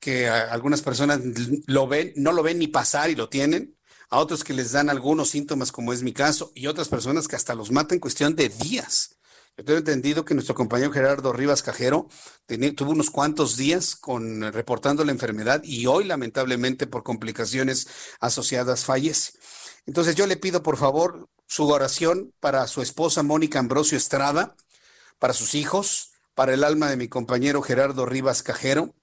que algunas personas lo ven, no lo ven ni pasar y lo tienen, a otros que les dan algunos síntomas, como es mi caso, y otras personas que hasta los matan en cuestión de días. Yo tengo entendido que nuestro compañero Gerardo Rivas Cajero tuvo unos cuantos días con, reportando la enfermedad y hoy lamentablemente por complicaciones asociadas fallece. Entonces yo le pido por favor su oración para su esposa Mónica Ambrosio Estrada, para sus hijos, para el alma de mi compañero Gerardo Rivas Cajero,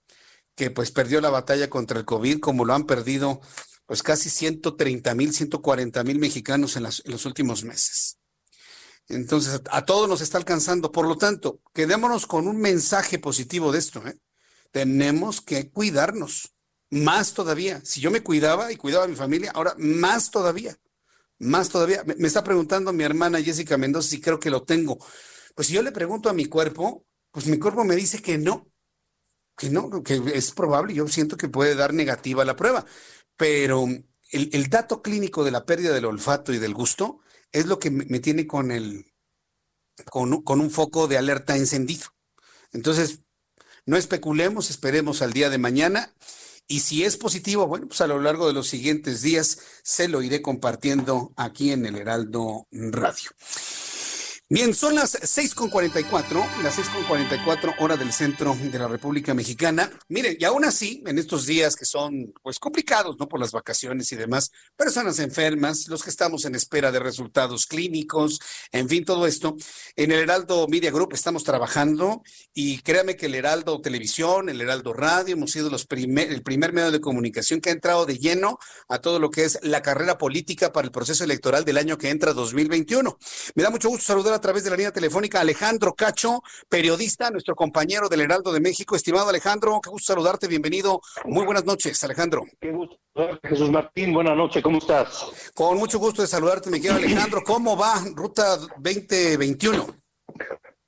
que pues perdió la batalla contra el COVID, como lo han perdido pues casi 130 mil, 140 mil mexicanos en, los últimos meses. Entonces, a todos nos está alcanzando. Por lo tanto, quedémonos con un mensaje positivo de esto. ¿eh? Tenemos que cuidarnos, más todavía. Si yo me cuidaba y cuidaba a mi familia, ahora más todavía, más todavía. Me, me está preguntando mi hermana Jessica Mendoza si creo que lo tengo. Pues si yo le pregunto a mi cuerpo, pues mi cuerpo me dice que no, que no, que es probable, yo siento que puede dar negativa la prueba, pero el, dato clínico de la pérdida del olfato y del gusto es lo que me, tiene con el con, con, un foco de alerta encendido. Entonces, no especulemos, esperemos al día de mañana. Y si es positivo, bueno, pues a lo largo de los siguientes días se lo iré compartiendo aquí en el Heraldo Radio. Bien, son las 6.44, las 6.44 hora del centro de la República Mexicana. Miren, y aún así, en estos días que son pues complicados, ¿no? Por las vacaciones y demás, personas enfermas, los que estamos en espera de resultados clínicos, en fin, todo esto, en el Heraldo Media Group estamos trabajando y créame que el Heraldo Televisión, el Heraldo Radio, hemos sido los primer, el primer medio de comunicación que ha entrado de lleno a todo lo que es la carrera política para el proceso electoral del año que entra 2021. Me da mucho gusto saludar a a través de la línea telefónica Alejandro Cacho, periodista, nuestro compañero del Heraldo de México. Estimado Alejandro, qué gusto saludarte, bienvenido. Muy buenas noches, Alejandro. Qué gusto. Jesús Martín, buenas noches, ¿cómo estás? Con mucho gusto de saludarte, mi querido Alejandro. ¿Cómo va Ruta 2021?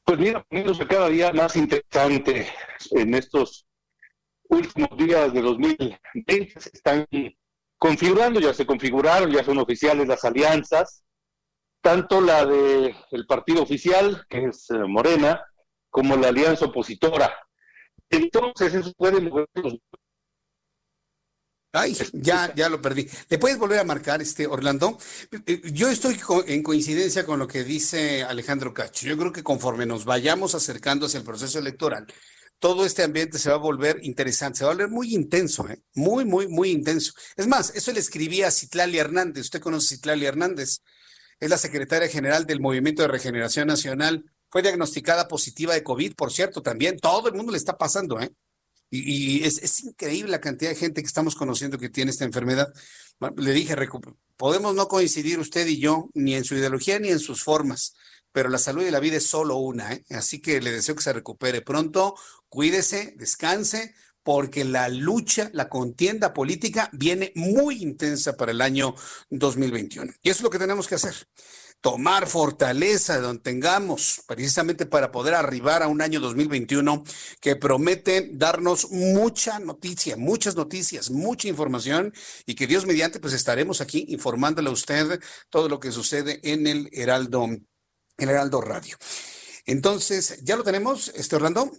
Pues mira, poniéndose cada día más interesante en estos últimos días de 2020. Se están configurando, ya se configuraron, ya son oficiales las alianzas tanto la de el partido oficial, que es eh, Morena, como la alianza opositora. Entonces, eso puede Ay, ya, ya lo perdí. ¿Le puedes volver a marcar, este Orlando? Eh, yo estoy en coincidencia con lo que dice Alejandro Cacho. Yo creo que conforme nos vayamos acercando hacia el proceso electoral, todo este ambiente se va a volver interesante, se va a volver muy intenso, ¿eh? muy, muy, muy intenso. Es más, eso le escribía a Citlali Hernández. ¿Usted conoce a Citlali Hernández? Es la secretaria general del Movimiento de Regeneración Nacional. Fue diagnosticada positiva de COVID, por cierto, también. Todo el mundo le está pasando, ¿eh? Y, es, increíble la cantidad de gente que estamos conociendo que tiene esta enfermedad. Le dije, podemos no coincidir usted y yo, ni en su ideología ni en sus formas, pero la salud y la vida es solo una, ¿eh? Así que le deseo que se recupere pronto, cuídese, descanse, porque la lucha, la contienda política viene muy intensa para el año 2021. Y eso es lo que tenemos que hacer. Tomar fortaleza de donde tengamos, precisamente para poder arribar a un año 2021 que promete darnos mucha noticia, muchas noticias, mucha información y que Dios mediante, pues estaremos aquí informándole a usted todo lo que sucede en el Heraldo, el Heraldo Radio. Entonces, ¿ya lo tenemos, este Orlando?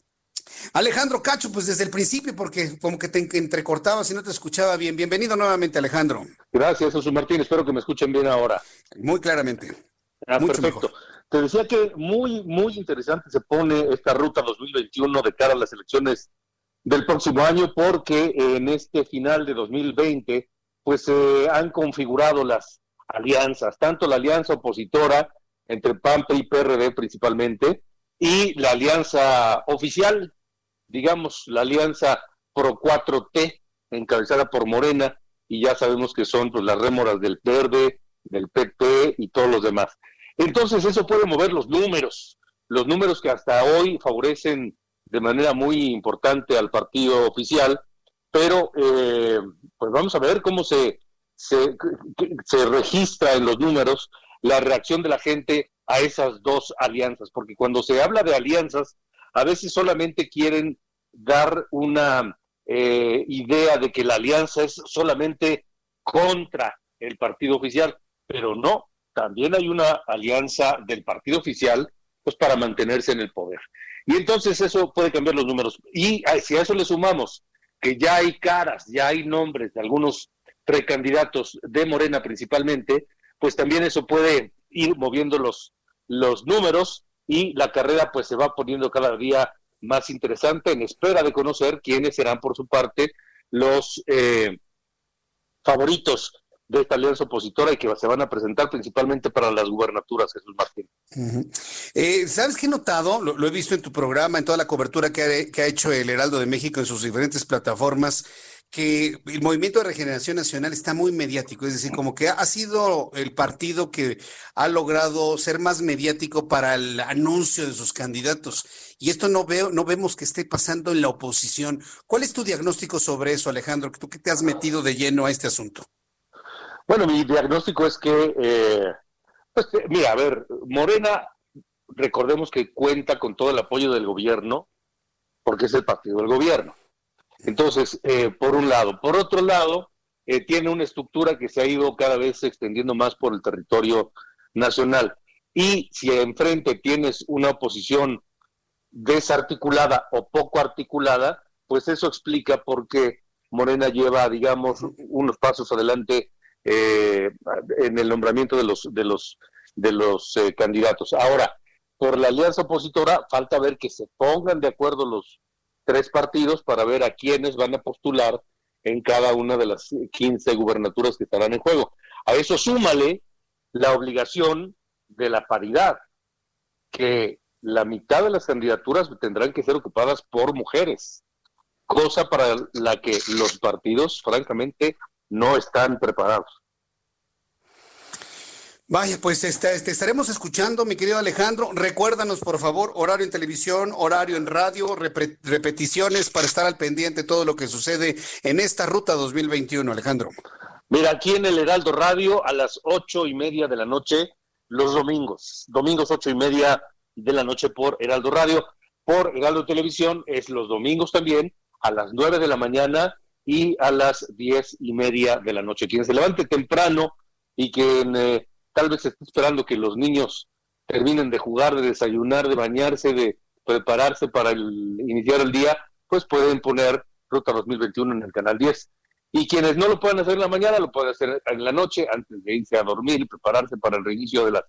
Alejandro Cacho, pues desde el principio, porque como que te entrecortabas y no te escuchaba bien. Bienvenido nuevamente, Alejandro. Gracias, Jesús Martín. Espero que me escuchen bien ahora. Muy claramente. Ah, perfecto. Te decía que muy, muy interesante se pone esta ruta 2021 de cara a las elecciones del próximo año, porque en este final de 2020, pues se han configurado las alianzas, tanto la alianza opositora entre PAN, y PRD principalmente, y la alianza oficial, digamos, la alianza Pro 4T, encabezada por Morena, y ya sabemos que son pues, las rémoras del Verde, del PP y todos los demás. Entonces eso puede mover los números, los números que hasta hoy favorecen de manera muy importante al partido oficial, pero eh, pues vamos a ver cómo se, se, se registra en los números la reacción de la gente a esas dos alianzas, porque cuando se habla de alianzas, a veces solamente quieren dar una eh, idea de que la alianza es solamente contra el partido oficial, pero no, también hay una alianza del partido oficial pues para mantenerse en el poder. Y entonces eso puede cambiar los números. Y si a eso le sumamos que ya hay caras, ya hay nombres de algunos precandidatos de Morena principalmente, pues también eso puede ir moviendo los, los números y la carrera pues se va poniendo cada día más interesante en espera de conocer quiénes serán por su parte los eh, favoritos de esta alianza opositora y que se van a presentar principalmente para las gubernaturas, Jesús Martín. Eh, ¿Sabes qué he notado? Lo, he visto en tu programa, en toda la cobertura que ha, que ha hecho el Heraldo de México en sus diferentes plataformas que el movimiento de regeneración nacional está muy mediático, es decir, como que ha sido el partido que ha logrado ser más mediático para el anuncio de sus candidatos. Y esto no veo, no vemos que esté pasando en la oposición. ¿Cuál es tu diagnóstico sobre eso, Alejandro? ¿Tú que te has metido de lleno a este asunto? Bueno, mi diagnóstico es que, eh, pues, eh, mira, a ver, Morena, recordemos que cuenta con todo el apoyo del gobierno, porque es el partido del gobierno entonces, eh, por un lado. Por otro lado, eh, tiene una estructura que se ha ido cada vez extendiendo más por el territorio nacional. Y si enfrente tienes una oposición desarticulada o poco articulada, pues eso explica por qué Morena lleva, digamos, unos pasos adelante eh, en el nombramiento de los de los de los candidatos. Ahora, por la alianza opositora falta ver que se pongan de acuerdo los tres partidos para ver a quiénes van a postular en cada una de las 15 gubernaturas que estarán en juego. A eso súmale la obligación de la paridad, que la mitad de las candidaturas tendrán que ser ocupadas por mujeres, cosa para la que los partidos, francamente, no están preparados. Vaya, pues este, estaremos escuchando, mi querido Alejandro. Recuérdanos, por favor, horario en televisión, horario en radio, repeticiones para estar al pendiente de todo lo que sucede en esta ruta 2021, Alejandro. Mira, aquí en el Heraldo Radio a las ocho y media de la noche, los domingos, domingos ocho y media de la noche por Heraldo Radio, por Heraldo Televisión es los domingos también a las nueve de la mañana y a las diez y media de la noche. Quien se levante temprano y quien eh, tal vez esté esperando que los niños terminen de jugar, de desayunar, de bañarse, de prepararse para iniciar el día, pues pueden poner Ruta 2021 en el canal 10. Y quienes no lo puedan hacer en la mañana, lo pueden hacer en la noche, antes de irse a dormir y prepararse para el reinicio de las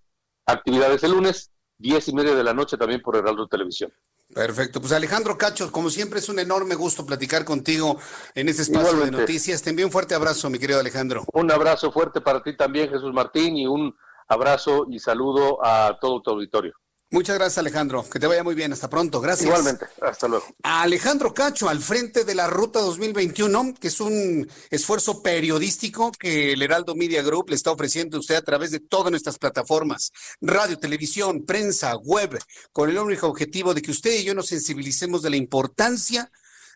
actividades el lunes, 10 y media de la noche también por Heraldo Televisión. Perfecto. Pues Alejandro Cacho, como siempre es un enorme gusto platicar contigo en este espacio de noticias. Te envío un fuerte abrazo, mi querido Alejandro. Un abrazo fuerte para ti también, Jesús Martín, y un abrazo y saludo a todo tu auditorio. Muchas gracias, Alejandro. Que te vaya muy bien. Hasta pronto. Gracias. Igualmente. Hasta luego. Alejandro Cacho, al frente de la Ruta 2021, que es un esfuerzo periodístico que el Heraldo Media Group le está ofreciendo a usted a través de todas nuestras plataformas, radio, televisión, prensa, web, con el único objetivo de que usted y yo nos sensibilicemos de la importancia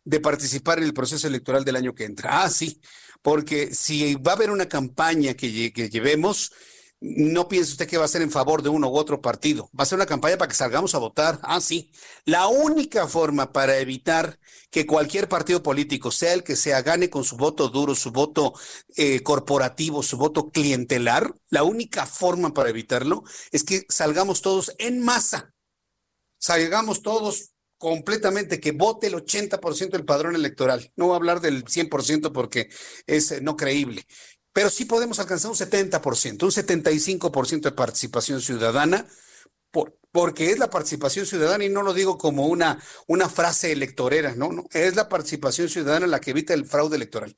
de participar en el proceso electoral del año que entra. Ah, sí, porque si va a haber una campaña que, que llevemos, no piense usted que va a ser en favor de uno u otro partido. Va a ser una campaña para que salgamos a votar. Ah, sí. La única forma para evitar que cualquier partido político, sea el que sea, gane con su voto duro, su voto eh, corporativo, su voto clientelar, la única forma para evitarlo es que salgamos todos en masa. Salgamos todos completamente, que vote el 80% del padrón electoral. No voy a hablar del 100% porque es eh, no creíble pero sí podemos alcanzar un 70%, un 75% de participación ciudadana, porque es la participación ciudadana y no lo digo como una, una frase electorera, no, no, es la participación ciudadana la que evita el fraude electoral,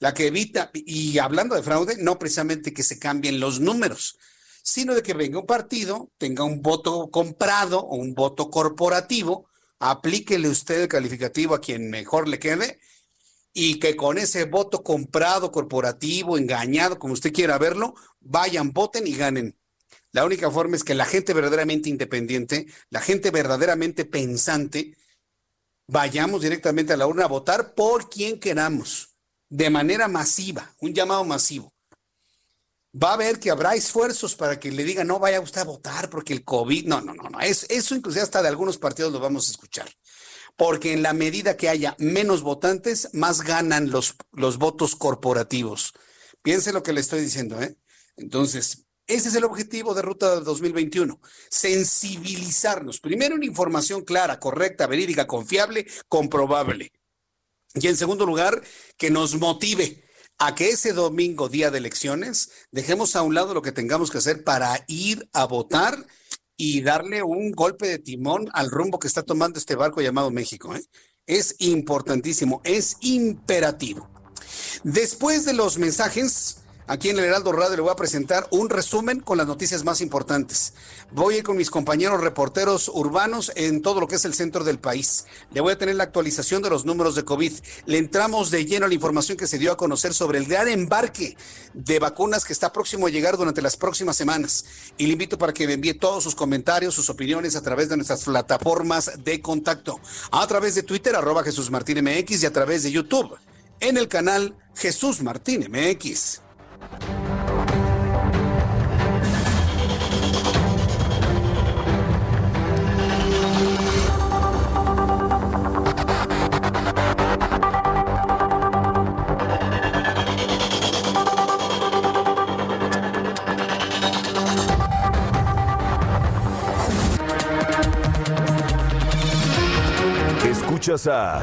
la que evita, y hablando de fraude, no precisamente que se cambien los números, sino de que venga un partido, tenga un voto comprado o un voto corporativo, aplíquele usted el calificativo a quien mejor le quede y que con ese voto comprado, corporativo, engañado, como usted quiera verlo, vayan, voten y ganen. La única forma es que la gente verdaderamente independiente, la gente verdaderamente pensante, vayamos directamente a la urna a votar por quien queramos, de manera masiva, un llamado masivo. Va a ver que habrá esfuerzos para que le digan, no vaya usted a votar porque el COVID, no, no, no, no, eso, inclusive hasta de algunos partidos lo vamos a escuchar porque en la medida que haya menos votantes, más ganan los, los votos corporativos. Piense lo que le estoy diciendo, ¿eh? Entonces, ese es el objetivo de Ruta 2021, sensibilizarnos. Primero, una información clara, correcta, verídica, confiable, comprobable. Y en segundo lugar, que nos motive a que ese domingo, día de elecciones, dejemos a un lado lo que tengamos que hacer para ir a votar y darle un golpe de timón al rumbo que está tomando este barco llamado México. ¿eh? Es importantísimo, es imperativo. Después de los mensajes, aquí en el Heraldo Radio le voy a presentar un resumen con las noticias más importantes. Voy a con mis compañeros reporteros urbanos en todo lo que es el centro del país. Le voy a tener la actualización de los números de COVID. Le entramos de lleno a la información que se dio a conocer sobre el gran embarque de vacunas que está próximo a llegar durante las próximas semanas. Y le invito para que me envíe todos sus comentarios, sus opiniones a través de nuestras plataformas de contacto. A través de Twitter, arroba Jesús Martín MX y a través de YouTube en el canal Jesús Martín MX. Escuchas a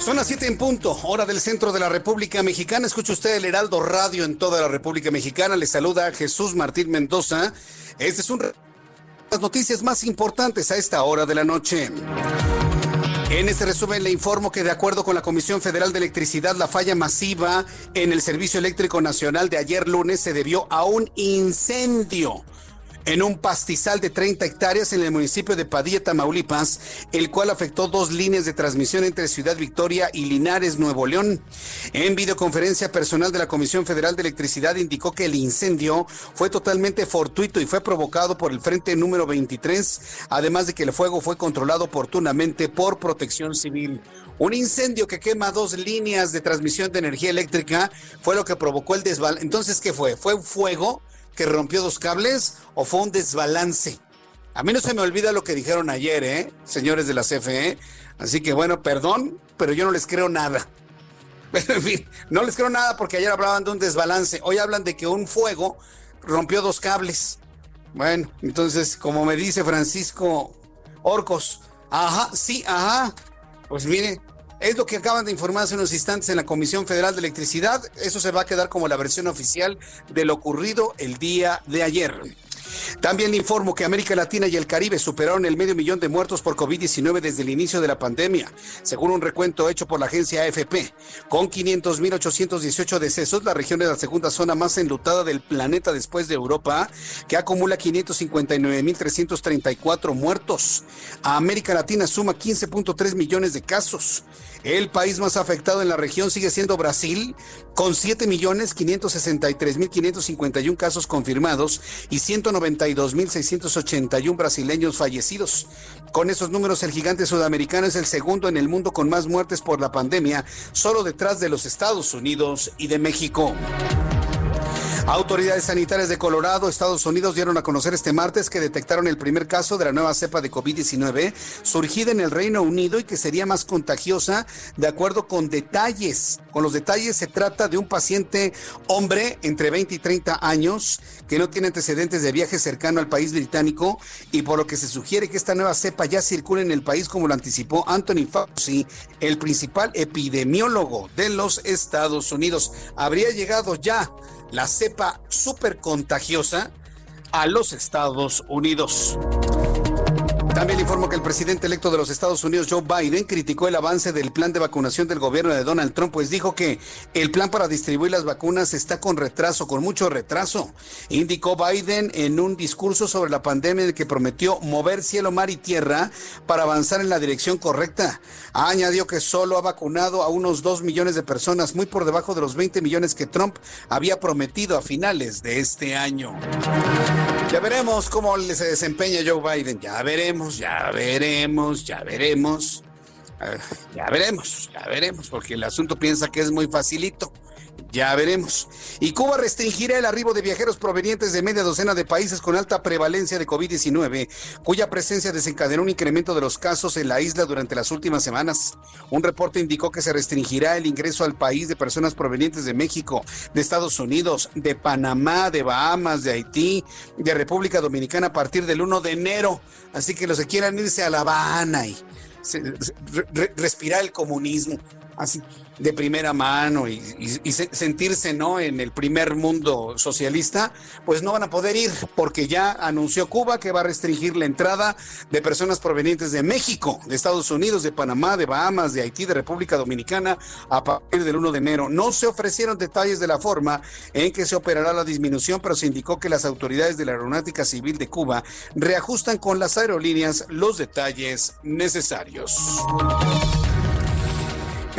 Son las 7 en punto, hora del centro de la República Mexicana. Escucha usted el Heraldo Radio en toda la República Mexicana. Le saluda Jesús Martín Mendoza. Este es un las noticias más importantes a esta hora de la noche. En este resumen le informo que de acuerdo con la Comisión Federal de Electricidad, la falla masiva en el Servicio Eléctrico Nacional de ayer lunes se debió a un incendio en un pastizal de 30 hectáreas en el municipio de Padilla, Tamaulipas, el cual afectó dos líneas de transmisión entre Ciudad Victoria y Linares, Nuevo León. En videoconferencia personal de la Comisión Federal de Electricidad indicó que el incendio fue totalmente fortuito y fue provocado por el frente número 23, además de que el fuego fue controlado oportunamente por protección civil. Un incendio que quema dos líneas de transmisión de energía eléctrica fue lo que provocó el desbalance. Entonces, ¿qué fue? ¿Fue un fuego? Que rompió dos cables o fue un desbalance? A mí no se me olvida lo que dijeron ayer, ¿eh? Señores de la CFE. Así que bueno, perdón, pero yo no les creo nada. En fin, no les creo nada porque ayer hablaban de un desbalance. Hoy hablan de que un fuego rompió dos cables. Bueno, entonces, como me dice Francisco Orcos, ajá, sí, ajá. Pues mire, es lo que acaban de informar hace unos instantes en la Comisión Federal de Electricidad. Eso se va a quedar como la versión oficial de lo ocurrido el día de ayer. También le informo que América Latina y el Caribe superaron el medio millón de muertos por COVID-19 desde el inicio de la pandemia, según un recuento hecho por la agencia AFP. Con 500.818 decesos, la región es la segunda zona más enlutada del planeta después de Europa, que acumula 559.334 muertos. América Latina suma 15.3 millones de casos. El país más afectado en la región sigue siendo Brasil, con 7.563.551 casos confirmados y 192.681 brasileños fallecidos. Con esos números, el gigante sudamericano es el segundo en el mundo con más muertes por la pandemia, solo detrás de los Estados Unidos y de México. Autoridades sanitarias de Colorado, Estados Unidos, dieron a conocer este martes que detectaron el primer caso de la nueva cepa de COVID-19 surgida en el Reino Unido y que sería más contagiosa de acuerdo con detalles. Con los detalles se trata de un paciente hombre entre 20 y 30 años que no tiene antecedentes de viaje cercano al país británico y por lo que se sugiere que esta nueva cepa ya circule en el país como lo anticipó Anthony Fauci, el principal epidemiólogo de los Estados Unidos. Habría llegado ya la cepa súper contagiosa a los Estados Unidos. También informo que el presidente electo de los Estados Unidos, Joe Biden, criticó el avance del plan de vacunación del gobierno de Donald Trump, pues dijo que el plan para distribuir las vacunas está con retraso, con mucho retraso. Indicó Biden en un discurso sobre la pandemia en que prometió mover cielo, mar y tierra para avanzar en la dirección correcta. Añadió que solo ha vacunado a unos 2 millones de personas, muy por debajo de los 20 millones que Trump había prometido a finales de este año. Ya veremos cómo se desempeña Joe Biden, ya veremos ya veremos, ya veremos. ya veremos, ya veremos, porque el asunto piensa que es muy facilito. Ya veremos. Y Cuba restringirá el arribo de viajeros provenientes de media docena de países con alta prevalencia de COVID-19, cuya presencia desencadenó un incremento de los casos en la isla durante las últimas semanas. Un reporte indicó que se restringirá el ingreso al país de personas provenientes de México, de Estados Unidos, de Panamá, de Bahamas, de Haití, de República Dominicana a partir del 1 de enero. Así que los que quieran irse a La Habana y respirar el comunismo, así de primera mano y, sentirse no en el primer mundo socialista, pues no van a poder ir porque ya anunció Cuba que va a restringir la entrada de personas provenientes de México, de Estados Unidos, de Panamá, de Bahamas, de Haití, de República Dominicana a partir del 1 de enero. No se ofrecieron detalles de la forma en que se operará la disminución, pero se indicó que las autoridades de la Aeronáutica Civil de Cuba reajustan con las aerolíneas los detalles necesarios.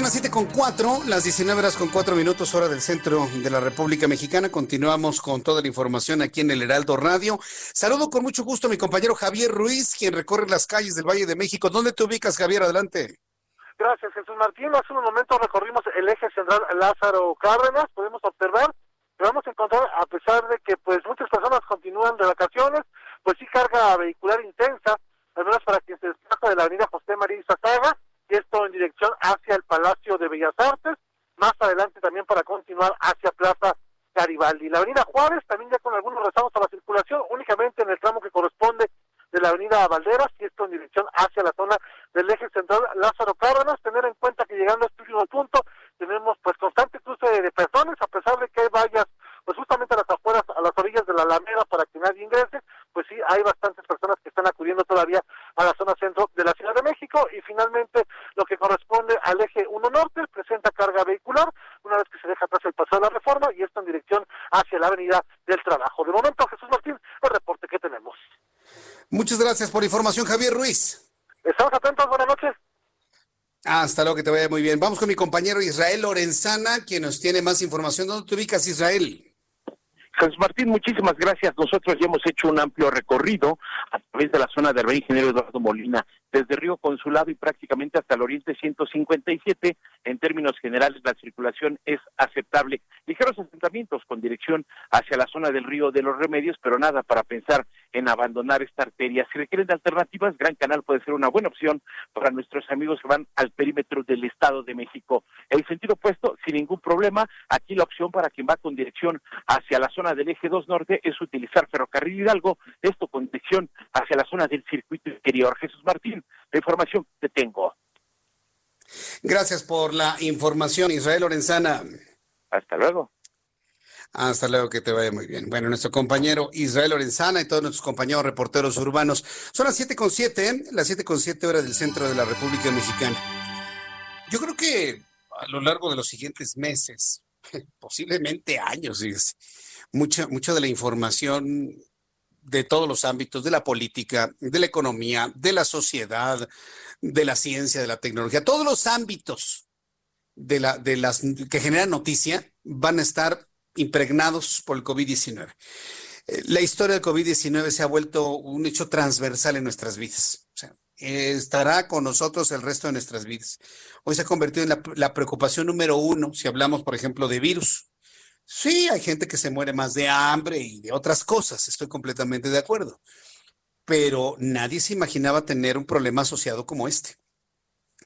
Son las 7 con 4, las 19 horas con 4 minutos, hora del centro de la República Mexicana. Continuamos con toda la información aquí en el Heraldo Radio. Saludo con mucho gusto a mi compañero Javier Ruiz, quien recorre las calles del Valle de México. ¿Dónde te ubicas, Javier? Adelante. Gracias, Jesús Martín. Hace un momento recorrimos el eje central Lázaro Cárdenas. Podemos observar que vamos a encontrar, a pesar de que pues muchas personas continúan de vacaciones, pues sí carga vehicular intensa, al menos para quien se desplaza de la avenida José María Izazaga esto en dirección hacia el Palacio de Bellas Artes, más adelante también para continuar hacia Plaza Garibaldi. La avenida Juárez también ya con algunos rezagos a la circulación, únicamente en el tramo que corresponde de la avenida Valderas, y esto en dirección hacia la zona del eje central Lázaro Cárdenas, tener en cuenta que llegando a este último punto tenemos pues constante cruce de personas, a pesar de que hay vallas pues justamente a las afueras, a las orillas de la Alameda para que nadie ingrese, pues sí, hay bastantes personas que están acudiendo todavía a la zona centro de la Ciudad de México y finalmente lo que corresponde al eje 1 norte presenta carga vehicular una vez que se deja atrás el paso de la reforma y esto en dirección hacia la avenida del trabajo. De momento, Jesús Martín, el reporte que tenemos. Muchas gracias por la información, Javier Ruiz. Estamos atentos, buenas noches. Hasta luego, que te vaya muy bien. Vamos con mi compañero Israel Lorenzana, quien nos tiene más información. ¿Dónde te ubicas, Israel? Jesús Martín, muchísimas gracias. Nosotros ya hemos hecho un amplio recorrido a través de la zona del Rey Ingeniero Eduardo Molina, desde Río Consulado y prácticamente hasta el Oriente 157. En términos generales, la circulación es aceptable. Ligeros asentamientos con dirección hacia la zona del Río de los Remedios, pero nada para pensar en abandonar esta arteria. Si requieren alternativas, Gran Canal puede ser una buena opción para nuestros amigos que van al perímetro del Estado de México. El sentido opuesto, sin ningún problema, aquí la opción para quien va con dirección hacia la zona del eje 2 norte es utilizar ferrocarril Hidalgo, esto con dirección hacia la zona del circuito interior. Jesús Martín, la información que tengo. Gracias por la información, Israel Lorenzana. Hasta luego. Hasta luego, que te vaya muy bien. Bueno, nuestro compañero Israel Lorenzana y todos nuestros compañeros reporteros urbanos. Son las siete con siete, ¿eh? las siete con siete horas del centro de la República Mexicana. Yo creo que a lo largo de los siguientes meses, posiblemente años, mucha, mucha de la información de todos los ámbitos, de la política, de la economía, de la sociedad, de la ciencia, de la tecnología, todos los ámbitos de, la, de las que generan noticia van a estar impregnados por el COVID-19. Eh, la historia del COVID-19 se ha vuelto un hecho transversal en nuestras vidas. O sea, estará con nosotros el resto de nuestras vidas. Hoy se ha convertido en la, la preocupación número uno si hablamos, por ejemplo, de virus. Sí, hay gente que se muere más de hambre y de otras cosas, estoy completamente de acuerdo, pero nadie se imaginaba tener un problema asociado como este,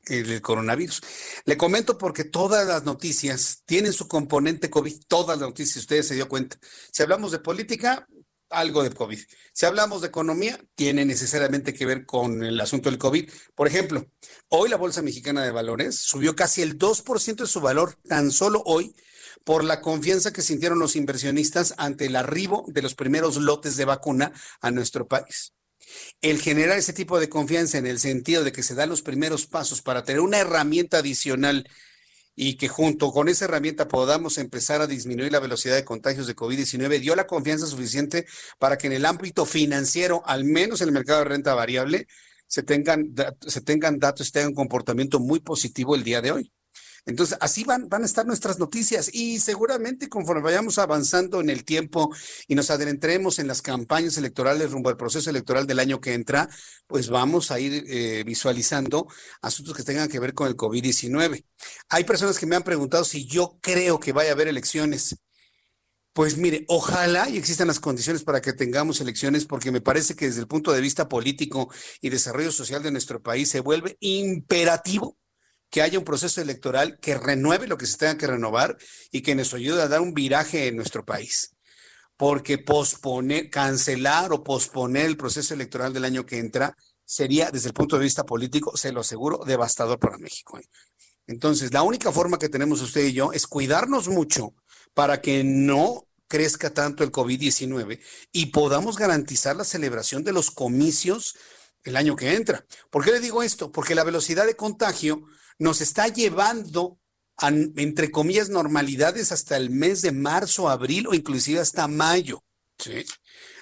el coronavirus. Le comento porque todas las noticias tienen su componente COVID, todas las noticias, ustedes se dio cuenta. Si hablamos de política, algo de COVID. Si hablamos de economía, tiene necesariamente que ver con el asunto del COVID. Por ejemplo, hoy la Bolsa Mexicana de Valores subió casi el 2% de su valor tan solo hoy por la confianza que sintieron los inversionistas ante el arribo de los primeros lotes de vacuna a nuestro país. El generar ese tipo de confianza en el sentido de que se dan los primeros pasos para tener una herramienta adicional y que junto con esa herramienta podamos empezar a disminuir la velocidad de contagios de COVID-19, dio la confianza suficiente para que en el ámbito financiero, al menos en el mercado de renta variable, se tengan, se tengan datos, tengan un comportamiento muy positivo el día de hoy. Entonces, así van, van a estar nuestras noticias y seguramente conforme vayamos avanzando en el tiempo y nos adentremos en las campañas electorales rumbo al proceso electoral del año que entra, pues vamos a ir eh, visualizando asuntos que tengan que ver con el COVID-19. Hay personas que me han preguntado si yo creo que vaya a haber elecciones. Pues mire, ojalá y existan las condiciones para que tengamos elecciones, porque me parece que desde el punto de vista político y desarrollo social de nuestro país se vuelve imperativo que haya un proceso electoral que renueve lo que se tenga que renovar y que nos ayude a dar un viraje en nuestro país. Porque posponer, cancelar o posponer el proceso electoral del año que entra sería, desde el punto de vista político, se lo aseguro, devastador para México. ¿eh? Entonces, la única forma que tenemos usted y yo es cuidarnos mucho para que no crezca tanto el COVID-19 y podamos garantizar la celebración de los comicios el año que entra. ¿Por qué le digo esto? Porque la velocidad de contagio nos está llevando a, entre comillas, normalidades hasta el mes de marzo, abril o inclusive hasta mayo. ¿sí?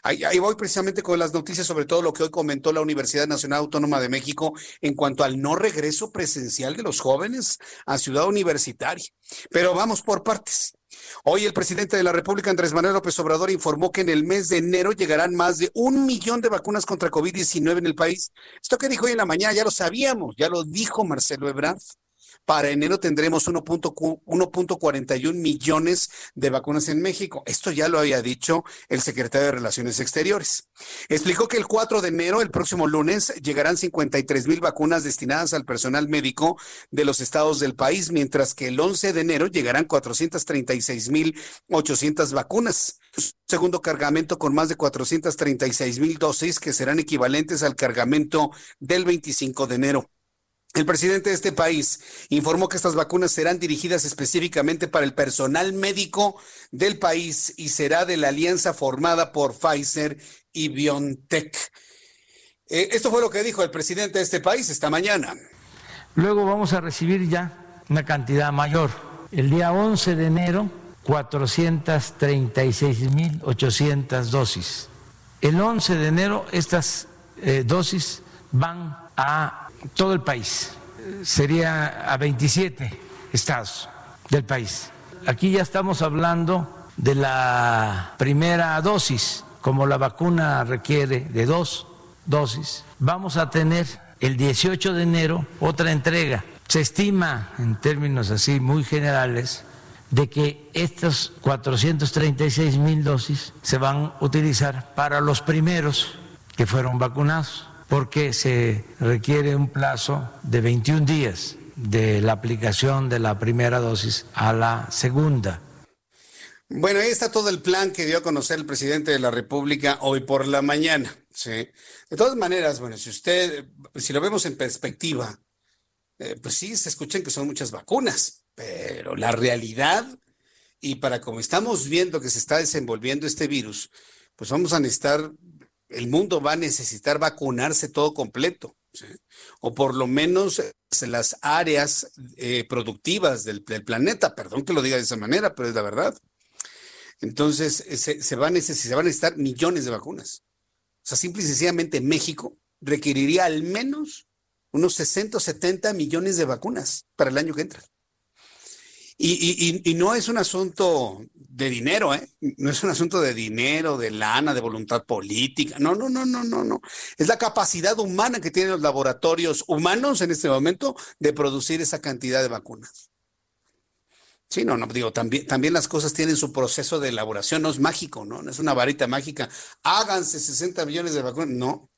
Ahí, voy precisamente con las noticias sobre todo lo que hoy comentó la Universidad Nacional Autónoma de México en cuanto al no regreso presencial de los jóvenes a Ciudad Universitaria. Pero vamos por partes. Hoy el presidente de la República, Andrés Manuel López Obrador, informó que en el mes de enero llegarán más de un millón de vacunas contra COVID-19 en el país. Esto que dijo hoy en la mañana ya lo sabíamos, ya lo dijo Marcelo Ebrard. Para enero tendremos 1.41 millones de vacunas en México. Esto ya lo había dicho el secretario de Relaciones Exteriores. Explicó que el 4 de enero, el próximo lunes, llegarán 53 mil vacunas destinadas al personal médico de los estados del país, mientras que el 11 de enero llegarán 436 mil 800 vacunas. segundo cargamento con más de 436 mil dosis que serán equivalentes al cargamento del 25 de enero. El presidente de este país informó que estas vacunas serán dirigidas específicamente para el personal médico del país y será de la alianza formada por Pfizer y BioNTech. Eh, esto fue lo que dijo el presidente de este país esta mañana. Luego vamos a recibir ya una cantidad mayor. El día 11 de enero, 436.800 dosis. El 11 de enero estas eh, dosis van a todo el país, sería a 27 estados del país. Aquí ya estamos hablando de la primera dosis, como la vacuna requiere de dos dosis. Vamos a tener el 18 de enero otra entrega. Se estima, en términos así muy generales, de que estas 436 mil dosis se van a utilizar para los primeros que fueron vacunados porque se requiere un plazo de 21 días de la aplicación de la primera dosis a la segunda. Bueno, ahí está todo el plan que dio a conocer el presidente de la República hoy por la mañana. ¿sí? De todas maneras, bueno, si usted, si lo vemos en perspectiva, eh, pues sí, se escuchan que son muchas vacunas, pero la realidad, y para como estamos viendo que se está desenvolviendo este virus, pues vamos a necesitar el mundo va a necesitar vacunarse todo completo, o por lo menos eh, las áreas eh, productivas del, planeta, perdón que lo diga de esa manera, pero es la verdad. Entonces, eh, se, a se van a necesitar millones de vacunas. O sea, simple y sencillamente México requeriría al menos unos 60 o 70 millones de vacunas para el año que entra. Y, no es un asunto de dinero, ¿eh? No es un asunto de dinero, de lana, de voluntad política. No, no, no, no, no, no. Es la capacidad humana que tienen los laboratorios humanos en este momento de producir esa cantidad de vacunas. Sí, no, no, digo, también, también las cosas tienen su proceso de elaboración, no es mágico, ¿no? No es una varita mágica. Háganse 60 millones de vacunas. No,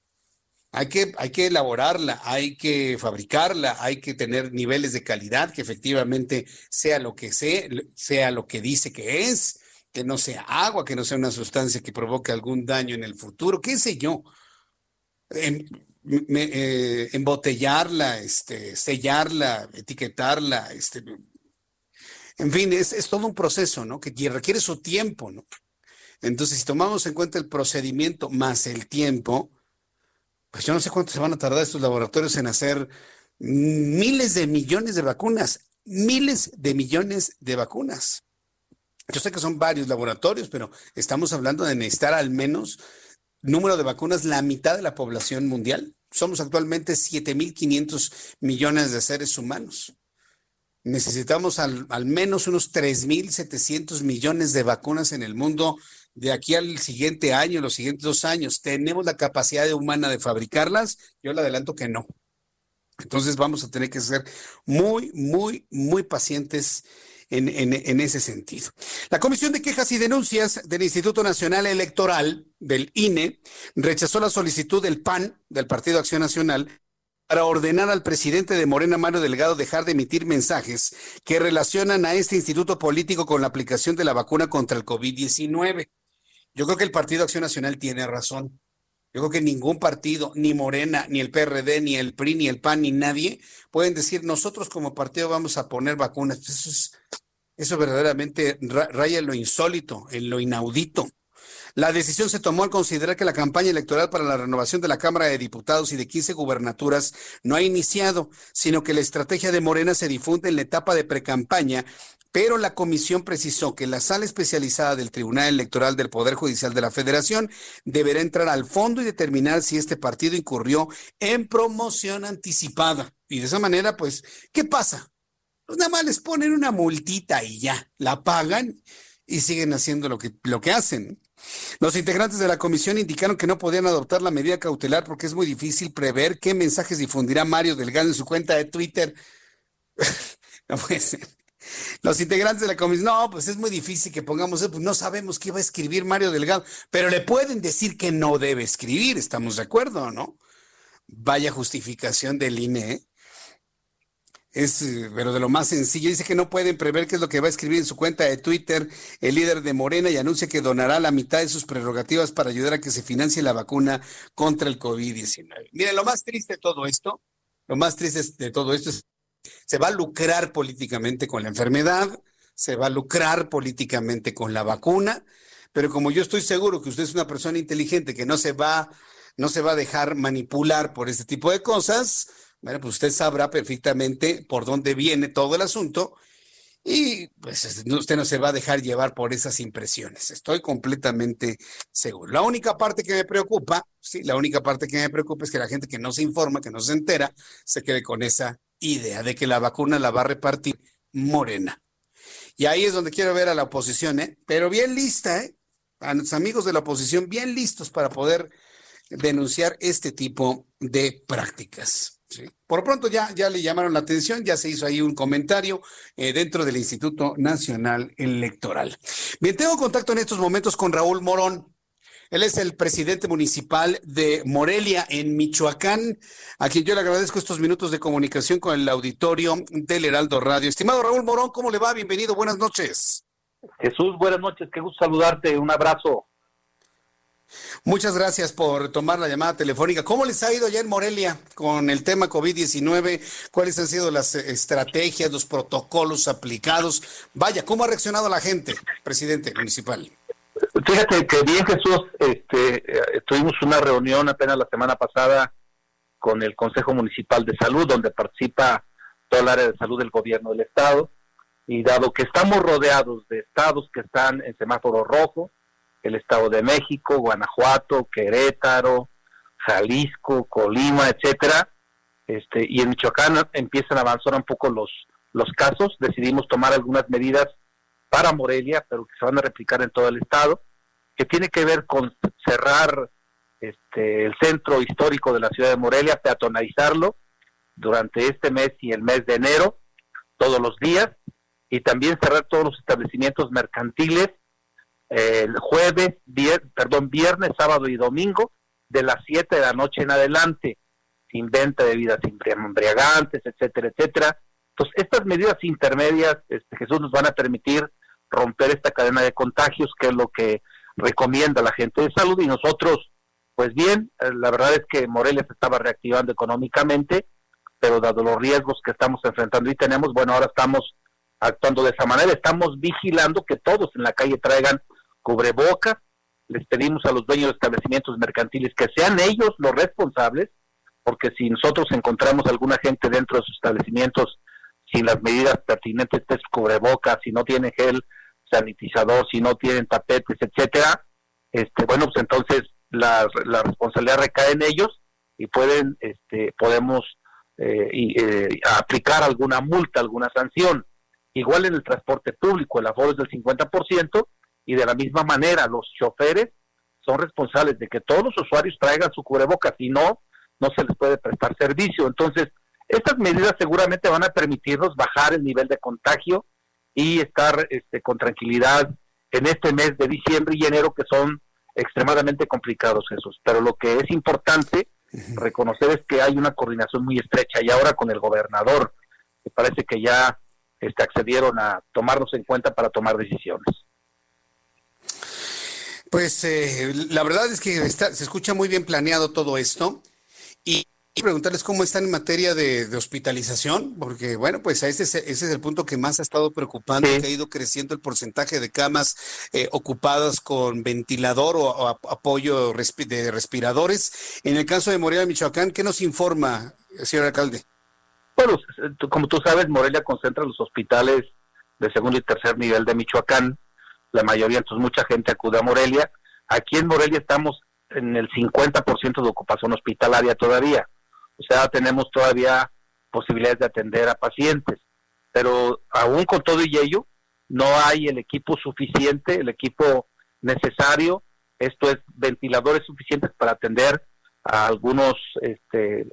hay que, hay que elaborarla, hay que fabricarla, hay que tener niveles de calidad que efectivamente sea lo que sea, sea lo que dice que es, que no sea agua, que no sea una sustancia que provoque algún daño en el futuro, qué sé yo. Eh, embotellarla, este, sellarla, etiquetarla, este, en fin, es, es todo un proceso, ¿no? Que requiere su tiempo, ¿no? Entonces, si tomamos en cuenta el procedimiento más el tiempo, pues yo no sé cuánto se van a tardar estos laboratorios en hacer miles de millones de vacunas, miles de millones de vacunas. Yo sé que son varios laboratorios, pero estamos hablando de necesitar al menos número de vacunas la mitad de la población mundial. somos actualmente 7.500 millones de seres humanos. Necesitamos al, al menos unos 3.700 millones de vacunas en el mundo de aquí al siguiente año, los siguientes dos años. ¿Tenemos la capacidad humana de fabricarlas? Yo le adelanto que no. Entonces vamos a tener que ser muy, muy, muy pacientes en, ese sentido. La Comisión de Quejas y Denuncias del Instituto Nacional Electoral, del INE, rechazó la solicitud del PAN, del Partido Acción Nacional, para ordenar al presidente de Morena, Mario Delgado, dejar de emitir mensajes que relacionan a este instituto político con la aplicación de la vacuna contra el COVID-19. Yo creo que el Partido Acción Nacional tiene razón. Yo creo que ningún partido, ni Morena, ni el PRD, ni el PRI, ni el PAN, ni nadie pueden decir nosotros como partido vamos a poner vacunas. Eso es, eso verdaderamente raya en lo insólito, en lo inaudito. La decisión se tomó al considerar que la campaña electoral para la renovación de la Cámara de Diputados y de 15 gubernaturas no ha iniciado, sino que la estrategia de Morena se difunde en la etapa de precampaña pero la comisión precisó que la sala especializada del Tribunal Electoral del Poder Judicial de la Federación deberá entrar al fondo y determinar si este partido incurrió en promoción anticipada. Y de esa manera, pues, ¿qué pasa? Pues nada más les ponen una multita y ya, la pagan y siguen haciendo lo que, lo que hacen. Los integrantes de la comisión indicaron que no podían adoptar la medida cautelar porque es muy difícil prever qué mensajes difundirá Mario Delgado en su cuenta de Twitter. no puede ser. Los integrantes de la comisión, no, pues es muy difícil que pongamos eso, pues no sabemos qué va a escribir Mario Delgado, pero le pueden decir que no debe escribir, ¿estamos de acuerdo, no? Vaya justificación del INE. ¿eh? Es, eh, pero de lo más sencillo, dice que no pueden prever qué es lo que va a escribir en su cuenta de Twitter el líder de Morena y anuncia que donará la mitad de sus prerrogativas para ayudar a que se financie la vacuna contra el COVID-19. Miren, lo más triste de todo esto, lo más triste de todo esto es se va a lucrar políticamente con la enfermedad, se va a lucrar políticamente con la vacuna, pero como yo estoy seguro que usted es una persona inteligente que no se va, no se va a dejar manipular por este tipo de cosas, bueno, pues usted sabrá perfectamente por dónde viene todo el asunto y pues usted no se va a dejar llevar por esas impresiones. Estoy completamente seguro. La única parte que me preocupa, sí, la única parte que me preocupa es que la gente que no se informa, que no se entera, se quede con esa idea de que la vacuna la va a repartir Morena. Y ahí es donde quiero ver a la oposición, ¿eh? Pero bien lista, ¿eh? A nuestros amigos de la oposición bien listos para poder denunciar este tipo de prácticas. Por pronto ya, ya le llamaron la atención, ya se hizo ahí un comentario eh, dentro del Instituto Nacional Electoral. Bien, tengo contacto en estos momentos con Raúl Morón. Él es el presidente municipal de Morelia, en Michoacán, a quien yo le agradezco estos minutos de comunicación con el auditorio del Heraldo Radio. Estimado Raúl Morón, ¿cómo le va? Bienvenido, buenas noches. Jesús, buenas noches, qué gusto saludarte, un abrazo. Muchas gracias por tomar la llamada telefónica. ¿Cómo les ha ido ya en Morelia con el tema COVID-19? ¿Cuáles han sido las estrategias, los protocolos aplicados? Vaya, ¿cómo ha reaccionado la gente, presidente municipal? Fíjate que bien Jesús, este, eh, tuvimos una reunión apenas la semana pasada con el Consejo Municipal de Salud, donde participa todo el área de salud del gobierno del estado, y dado que estamos rodeados de estados que están en semáforo rojo, el Estado de México, Guanajuato, Querétaro, Jalisco, Colima, etcétera, este, y en Michoacán empiezan a avanzar un poco los, los casos, decidimos tomar algunas medidas para Morelia, pero que se van a replicar en todo el estado, que tiene que ver con cerrar este, el centro histórico de la ciudad de Morelia, peatonalizarlo durante este mes y el mes de enero, todos los días, y también cerrar todos los establecimientos mercantiles el jueves, perdón, viernes, sábado y domingo, de las 7 de la noche en adelante, sin venta de bebidas embriagantes, etcétera, etcétera. Entonces, estas medidas intermedias, este, Jesús, nos van a permitir romper esta cadena de contagios, que es lo que recomienda la gente de salud y nosotros, pues bien, eh, la verdad es que Morelia se estaba reactivando económicamente, pero dado los riesgos que estamos enfrentando y tenemos, bueno, ahora estamos actuando de esa manera, estamos vigilando que todos en la calle traigan cubrebocas, les pedimos a los dueños de establecimientos mercantiles que sean ellos los responsables, porque si nosotros encontramos alguna gente dentro de sus establecimientos sin las medidas pertinentes de cubrebocas, si no tiene gel sanitizador, si no tienen tapetes, etcétera, este, bueno, pues entonces la, la responsabilidad recae en ellos y pueden, este, podemos eh, eh, aplicar alguna multa, alguna sanción. Igual en el transporte público, el aforo es del 50% y de la misma manera los choferes son responsables de que todos los usuarios traigan su cubrebocas, si no, no se les puede prestar servicio. Entonces, estas medidas seguramente van a permitirnos bajar el nivel de contagio y estar este, con tranquilidad en este mes de diciembre y enero que son extremadamente complicados esos. Pero lo que es importante reconocer es que hay una coordinación muy estrecha y ahora con el gobernador, me parece que ya este, accedieron a tomarnos en cuenta para tomar decisiones. Pues eh, la verdad es que se escucha muy bien planeado todo esto y preguntarles cómo están en materia de, hospitalización, porque bueno, pues ese es, ese es el punto que más ha estado preocupando, que ha ido creciendo el porcentaje de camas eh, ocupadas con ventilador o, apoyo de respiradores. En el caso de Morelia, Michoacán, ¿qué nos informa, señor alcalde? Bueno, como tú sabes, Morelia concentra los hospitales de segundo y tercer nivel de Michoacán. La mayoría, entonces mucha gente acude a Morelia. Aquí en Morelia estamos en el 50% de ocupación hospitalaria todavía. O sea, tenemos todavía posibilidades de atender a pacientes. Pero aún con todo y ello, no hay el equipo suficiente, el equipo necesario, esto es ventiladores suficientes para atender a algunos este,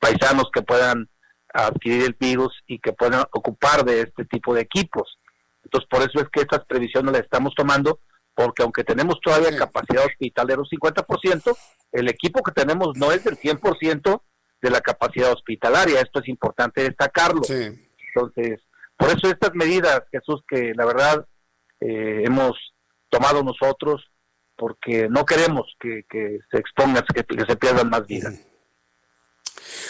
paisanos que puedan adquirir el virus y que puedan ocupar de este tipo de equipos. Entonces, por eso es que estas previsiones las estamos tomando, porque aunque tenemos todavía capacidad hospitalera un 50%, el equipo que tenemos no es del 100% de la capacidad hospitalaria. Esto es importante destacarlo. Entonces, por eso estas medidas, Jesús, que la verdad eh, hemos tomado nosotros, porque no queremos que, se expongan, que, se pierdan más vidas.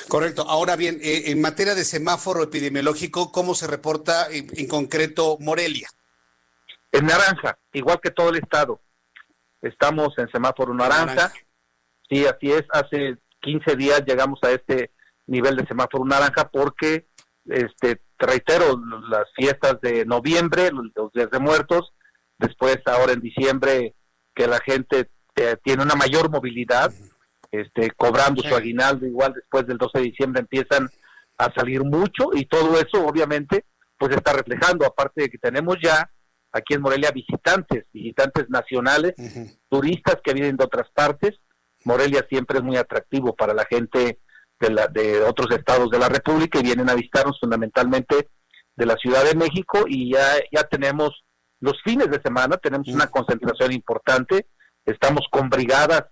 Correcto. Ahora bien, eh, en materia de semáforo epidemiológico, ¿cómo se reporta en, concreto Morelia? En naranja, igual que todo el estado. Estamos en semáforo naranja. naranja. Sí, así es. Hace 15 días llegamos a este nivel de semáforo naranja porque, este, reitero, las fiestas de noviembre, los días de muertos, después ahora en diciembre que la gente eh, tiene una mayor movilidad, este, cobrando su aguinaldo igual después del 12 de diciembre empiezan a salir mucho y todo eso obviamente pues está reflejando, aparte de que tenemos ya aquí en Morelia visitantes, visitantes nacionales, turistas que vienen de otras partes, Morelia siempre es muy atractivo para la gente de, la, de otros estados de la República y vienen a visitarnos fundamentalmente de la Ciudad de México y ya, ya tenemos los fines de semana, tenemos una concentración importante, estamos con brigadas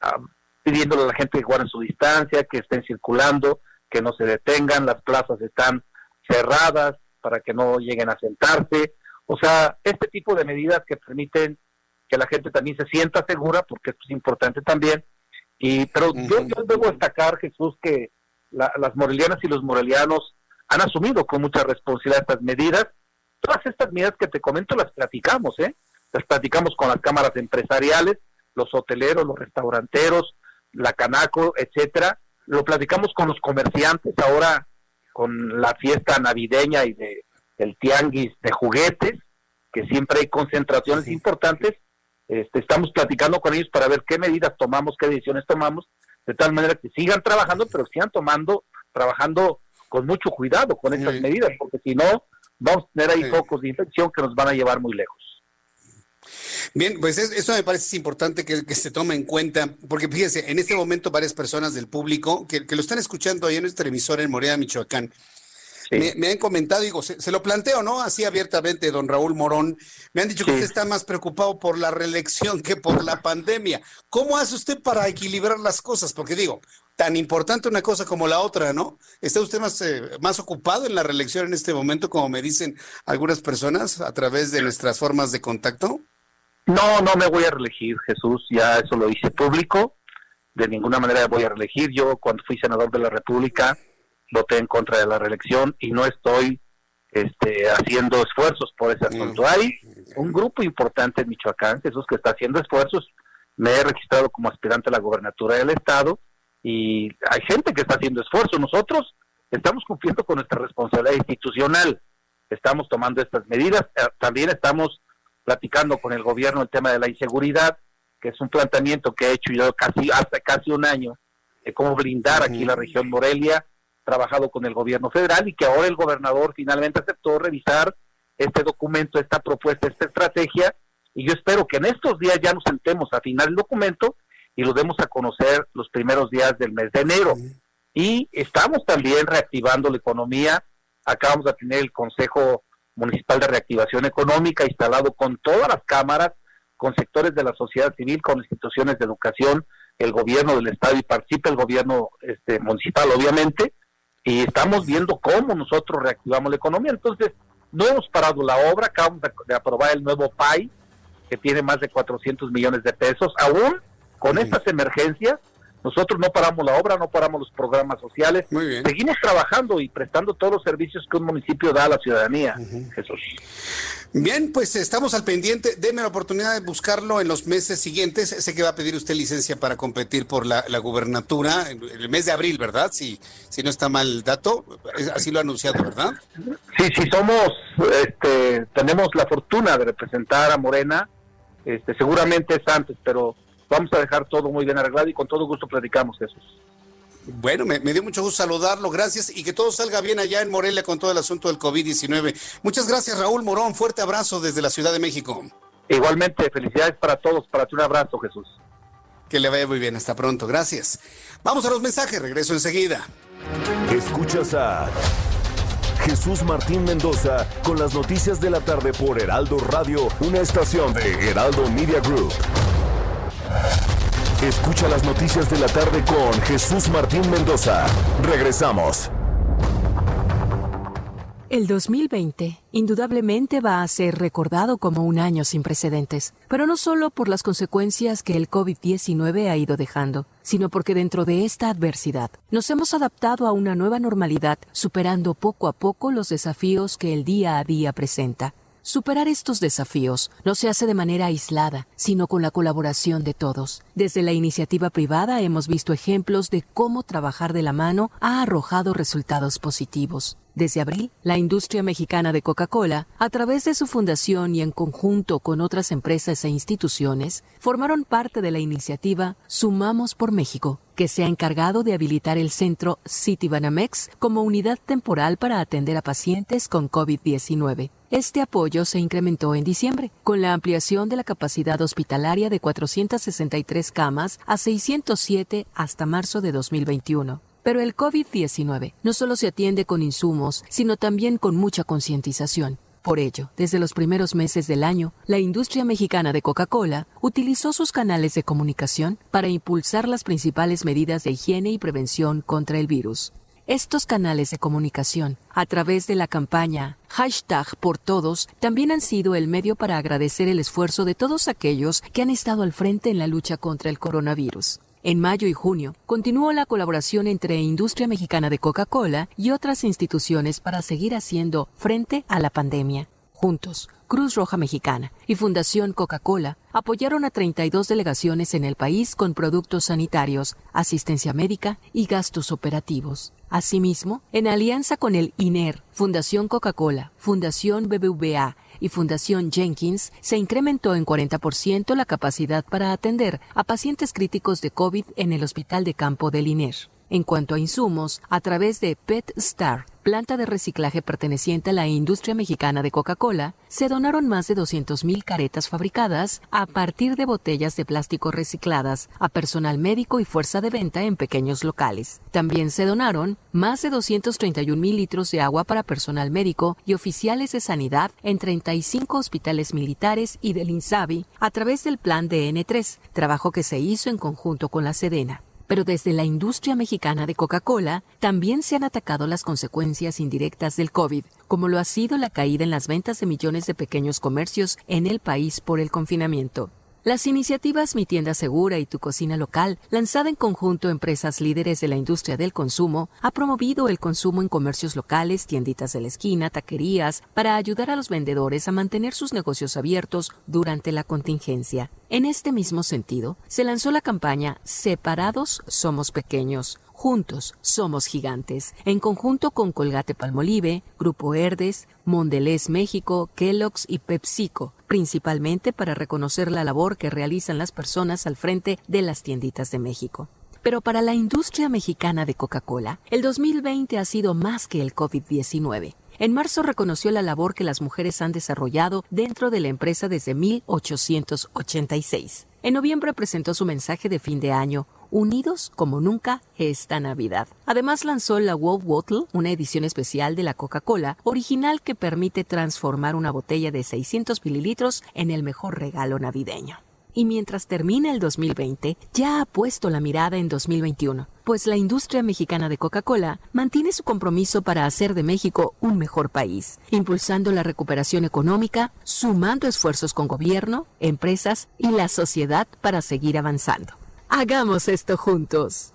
ah, pidiéndole a la gente que guarden su distancia, que estén circulando, que no se detengan, las plazas están cerradas para que no lleguen a sentarse, o sea, este tipo de medidas que permiten que la gente también se sienta segura, porque esto es importante también. Y, pero yo, debo destacar, Jesús, que las morelianas y los morelianos han asumido con mucha responsabilidad estas medidas. Todas estas medidas que te comento las platicamos, ¿eh? Las platicamos con las cámaras empresariales, los hoteleros, los restauranteros, la Canaco, etcétera. Lo platicamos con los comerciantes ahora con la fiesta navideña y de el tianguis de juguetes, que siempre hay concentraciones importantes este, estamos platicando con ellos para ver qué medidas tomamos, qué decisiones tomamos, de tal manera que sigan trabajando, pero sigan tomando, trabajando con mucho cuidado con estas medidas, porque si no, vamos a tener ahí focos de infección que nos van a llevar muy lejos. Bien, pues eso me parece importante que, se tome en cuenta, porque fíjense, en este momento varias personas del público que, lo están escuchando ahí en nuestra emisora en Morea, Michoacán, me, han comentado, digo, se, lo planteo, ¿no? Así abiertamente, don Raúl Morón. Me han dicho que usted está más preocupado por la reelección que por la pandemia. ¿Cómo hace usted para equilibrar las cosas? Porque digo, tan importante una cosa como la otra, ¿no? ¿Está usted más, eh, más ocupado en la reelección en este momento, como me dicen algunas personas a través de nuestras formas de contacto? No, no me voy a reelegir, Jesús, ya eso lo hice público. De ninguna manera voy a reelegir. Yo, cuando fui senador de la República, voté en contra de la reelección y no estoy este, haciendo esfuerzos por ese asunto. Hay un grupo importante en Michoacán, esos que está haciendo esfuerzos. Me he registrado como aspirante a la gobernatura del Estado y hay gente que está haciendo esfuerzos. Nosotros estamos cumpliendo con nuestra responsabilidad institucional. Estamos tomando estas medidas. Eh, también estamos platicando con el gobierno el tema de la inseguridad, que es un planteamiento que he hecho yo casi hasta casi un año de cómo blindar aquí la región Morelia, trabajado con el gobierno federal y que ahora el gobernador finalmente aceptó revisar este documento, esta propuesta, esta estrategia, y yo espero que en estos días ya nos sentemos a afinar el documento y lo demos a conocer los primeros días del mes de enero. Y estamos también reactivando la economía. Acabamos de tener el Consejo Municipal de Reactivación Económica instalado con todas las cámaras, con sectores de la sociedad civil, con instituciones de educación, el gobierno del estado y participa el gobierno este, municipal, obviamente, y estamos viendo cómo nosotros reactivamos la economía. Entonces, no hemos parado la obra, acabamos de, aprobar el nuevo PAI, que tiene más de 400 millones de pesos. Aún con estas emergencias, nosotros no paramos la obra, no paramos los programas sociales. Seguimos trabajando y prestando todos los servicios que un municipio da a la ciudadanía, Jesús. Bien, pues estamos al pendiente. Deme la oportunidad de buscarlo en los meses siguientes. Sé que va a pedir usted licencia para competir por la, gubernatura en el mes de abril, ¿verdad? Si, si no está mal el dato, así lo ha anunciado, ¿verdad? Sí, sí, somos, este, tenemos la fortuna de representar a Morena. Este, seguramente es antes, pero vamos a dejar todo muy bien arreglado y con todo gusto platicamos, Jesús. Bueno, me, dio mucho gusto saludarlo, gracias y que todo salga bien allá en Morelia con todo el asunto del COVID-19. Muchas gracias, Raúl Morón, fuerte abrazo desde la Ciudad de México. Igualmente, felicidades para todos, para ti un abrazo, Jesús. Que le vaya muy bien, hasta pronto, gracias. Vamos a los mensajes, regreso enseguida. Escuchas a Jesús Martín Mendoza con las noticias de la tarde por Heraldo Radio, una estación de Heraldo Media Group. Escucha las noticias de la tarde con Jesús Martín Mendoza. Regresamos. El 2020 indudablemente va a ser recordado como un año sin precedentes, pero no solo por las consecuencias que el COVID-19 ha ido dejando, sino porque dentro de esta adversidad nos hemos adaptado a una nueva normalidad, superando poco a poco los desafíos que el día a día presenta. Superar estos desafíos no se hace de manera aislada, sino con la colaboración de todos. Desde la iniciativa privada hemos visto ejemplos de cómo trabajar de la mano ha arrojado resultados positivos. Desde abril, la industria mexicana de Coca-Cola, a través de su fundación y en conjunto con otras empresas e instituciones, formaron parte de la iniciativa Sumamos por México, que se ha encargado de habilitar el centro Citibanamex como unidad temporal para atender a pacientes con COVID-19. Este apoyo se incrementó en diciembre, con la ampliación de la capacidad hospitalaria de 463 camas a 607 hasta marzo de 2021. Pero el COVID-19 no solo se atiende con insumos, sino también con mucha concientización. Por ello, desde los primeros meses del año, la industria mexicana de Coca-Cola utilizó sus canales de comunicación para impulsar las principales medidas de higiene y prevención contra el virus. Estos canales de comunicación, a través de la campaña hashtag por todos, también han sido el medio para agradecer el esfuerzo de todos aquellos que han estado al frente en la lucha contra el coronavirus. En mayo y junio continuó la colaboración entre Industria Mexicana de Coca-Cola y otras instituciones para seguir haciendo frente a la pandemia. Juntos, Cruz Roja Mexicana y Fundación Coca-Cola apoyaron a 32 delegaciones en el país con productos sanitarios, asistencia médica y gastos operativos. Asimismo, en alianza con el INER, Fundación Coca-Cola, Fundación BBVA y Fundación Jenkins, se incrementó en 40% la capacidad para atender a pacientes críticos de COVID en el Hospital de Campo del INER. En cuanto a insumos, a través de PetStar, planta de reciclaje perteneciente a la industria mexicana de Coca-Cola, se donaron más de 200.000 caretas fabricadas a partir de botellas de plástico recicladas a personal médico y fuerza de venta en pequeños locales. También se donaron más de 231.000 litros de agua para personal médico y oficiales de sanidad en 35 hospitales militares y del INSABI a través del plan DN3, trabajo que se hizo en conjunto con la Sedena pero desde la industria mexicana de Coca-Cola también se han atacado las consecuencias indirectas del COVID, como lo ha sido la caída en las ventas de millones de pequeños comercios en el país por el confinamiento. Las iniciativas Mi Tienda Segura y Tu Cocina Local, lanzada en conjunto empresas líderes de la industria del consumo, ha promovido el consumo en comercios locales, tienditas de la esquina, taquerías, para ayudar a los vendedores a mantener sus negocios abiertos durante la contingencia. En este mismo sentido, se lanzó la campaña Separados somos pequeños, Juntos somos gigantes, en conjunto con Colgate Palmolive, Grupo Herdes, Mondelez México, Kellogg's y PepsiCo, principalmente para reconocer la labor que realizan las personas al frente de las tienditas de México. Pero para la industria mexicana de Coca-Cola, el 2020 ha sido más que el COVID-19. En marzo reconoció la labor que las mujeres han desarrollado dentro de la empresa desde 1886. En noviembre presentó su mensaje de fin de año, unidos como nunca esta Navidad. Además lanzó la Wow Bottle, una edición especial de la Coca-Cola, original que permite transformar una botella de 600 mililitros en el mejor regalo navideño. Y mientras termina el 2020, ya ha puesto la mirada en 2021, pues la industria mexicana de Coca-Cola mantiene su compromiso para hacer de México un mejor país, impulsando la recuperación económica, sumando esfuerzos con gobierno, empresas y la sociedad para seguir avanzando. Hagamos esto juntos.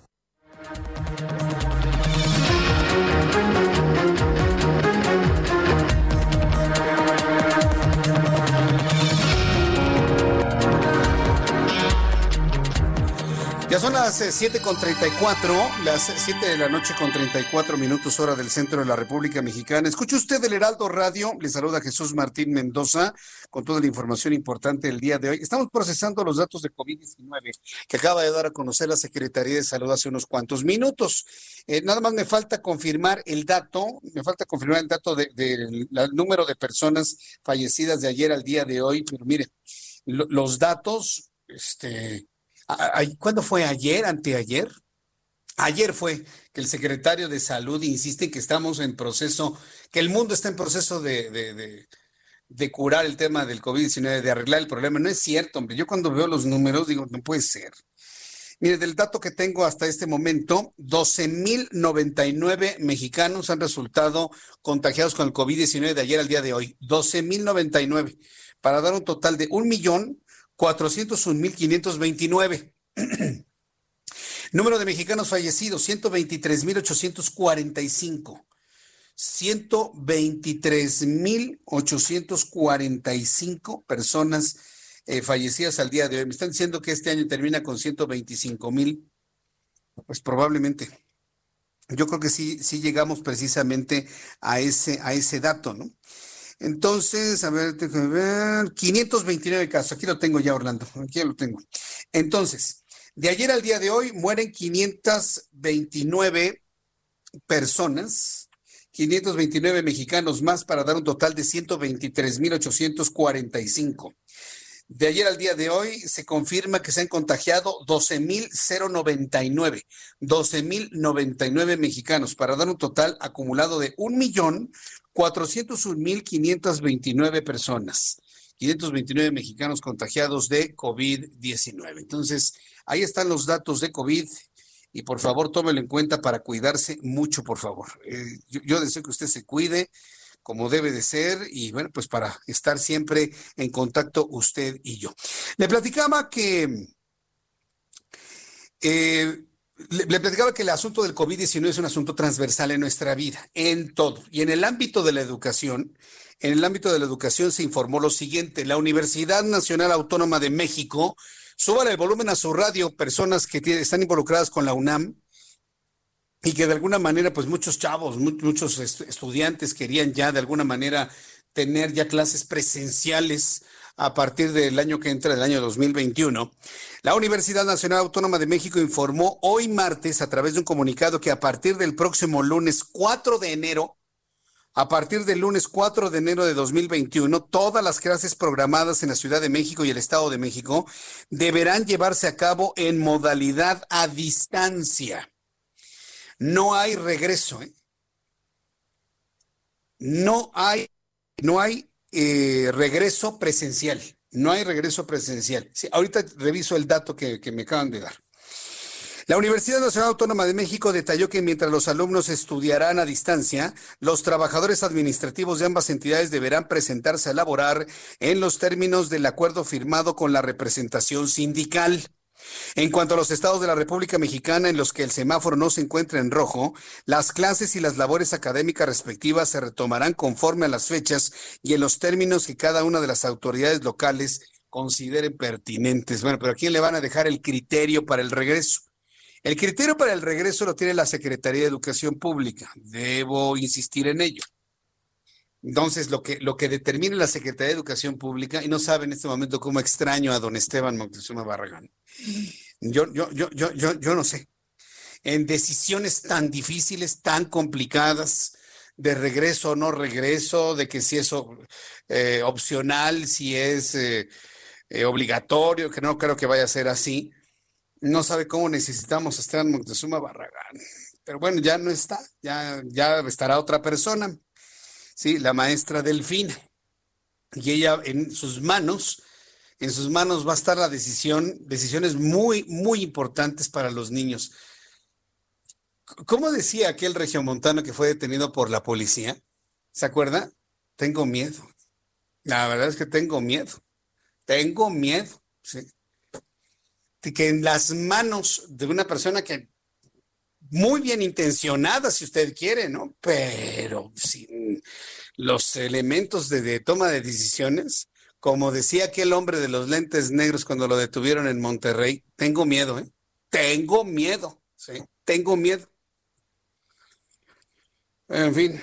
Son las 7 eh, con 34, las 7 de la noche con 34 minutos hora del centro de la República Mexicana. Escucha usted el Heraldo Radio, le saluda Jesús Martín Mendoza con toda la información importante del día de hoy. Estamos procesando los datos de COVID-19 que acaba de dar a conocer la Secretaría de Salud hace unos cuantos minutos. Eh, nada más me falta confirmar el dato, me falta confirmar el dato del de, número de personas fallecidas de ayer al día de hoy, pero mire, los datos, este ¿Cuándo fue? ¿Ayer? ¿Anteayer? Ayer fue que el secretario de Salud insiste que estamos en proceso, que el mundo está en proceso de, de, curar el tema del COVID-19, de arreglar el problema. No es cierto, hombre. Yo cuando veo los números digo, no puede ser. Mire, del dato que tengo hasta este momento, 12.099 mexicanos han resultado contagiados con el COVID-19 de ayer al día de hoy. 12.099, para dar un total de un millón 401.529. Número de mexicanos fallecidos, 123.845. 123.845 personas eh, fallecidas al día de hoy. Me están diciendo que este año termina con 125.000. Pues probablemente. Yo creo que sí, sí llegamos precisamente a ese, a ese dato, ¿no? Entonces, a ver, déjame ver, 529 casos. Aquí lo tengo ya, Orlando. Aquí lo tengo. Entonces, de ayer al día de hoy mueren 529 personas, 529 mexicanos más para dar un total de 123.845. De ayer al día de hoy se confirma que se han contagiado 12.099, 12.099 mexicanos para dar un total acumulado de un millón 401.529 personas, 529 mexicanos contagiados de COVID-19. Entonces, ahí están los datos de COVID y por favor tómelo en cuenta para cuidarse mucho, por favor. Eh, yo, deseo que usted se cuide como debe de ser y bueno, pues para estar siempre en contacto usted y yo. Le platicaba que eh, le, platicaba que el asunto del COVID-19 es un asunto transversal en nuestra vida, en todo. Y en el ámbito de la educación, en el ámbito de la educación se informó lo siguiente, la Universidad Nacional Autónoma de México, suba el volumen a su radio, personas que están involucradas con la UNAM, y que de alguna manera, pues muchos chavos, muchos estudiantes querían ya de alguna manera tener ya clases presenciales a partir del año que entra, del año 2021. La Universidad Nacional Autónoma de México informó hoy martes a través de un comunicado que a partir del próximo lunes 4 de enero, a partir del lunes 4 de enero de 2021, todas las clases programadas en la Ciudad de México y el Estado de México deberán llevarse a cabo en modalidad a distancia. No hay regreso. ¿eh? No hay, no hay eh, regreso presencial. No hay regreso presencial. ahorita reviso el dato que, que me acaban de dar. La Universidad Nacional Autónoma de México detalló que mientras los alumnos estudiarán a distancia, los trabajadores administrativos de ambas entidades deberán presentarse a laborar en los términos del acuerdo firmado con la representación sindical. En cuanto a los estados de la República Mexicana en los que el semáforo no se encuentra en rojo, las clases y las labores académicas respectivas se retomarán conforme a las fechas y en los términos que cada una de las autoridades locales consideren pertinentes. Bueno, pero ¿a quién le van a dejar el criterio para el regreso? El criterio para el regreso lo tiene la Secretaría de Educación Pública. Debo insistir en ello. Entonces, lo que, lo que determina la Secretaría de Educación Pública, y no sabe en este momento cómo extraño a don Esteban Moctezuma Barragán. Yo, yo, yo, yo, yo, yo no sé. en decisiones tan difíciles, tan complicadas, de regreso o no regreso, de que si es eh, opcional, si es eh, eh, obligatorio, que no creo que vaya a ser así. No sabe cómo necesitamos a Esteban Montezuma Barragán. Pero bueno, ya no está, ya, ya estará otra persona, sí, la maestra Delfina. Y ella en sus manos, en sus manos va a estar la decisión, decisiones muy, muy importantes para los niños. ¿Cómo decía aquel regiomontano que fue detenido por la policía? ¿Se acuerda? Tengo miedo. La verdad es que tengo miedo. Tengo miedo. ¿sí? Que en las manos de una persona que muy bien intencionada, si usted quiere, ¿no? Pero sin los elementos de, de, toma de decisiones, como decía aquel hombre de los lentes negros cuando lo detuvieron en Monterrey, tengo miedo, ¿eh? Tengo miedo, ¿sí? Tengo miedo. En fin.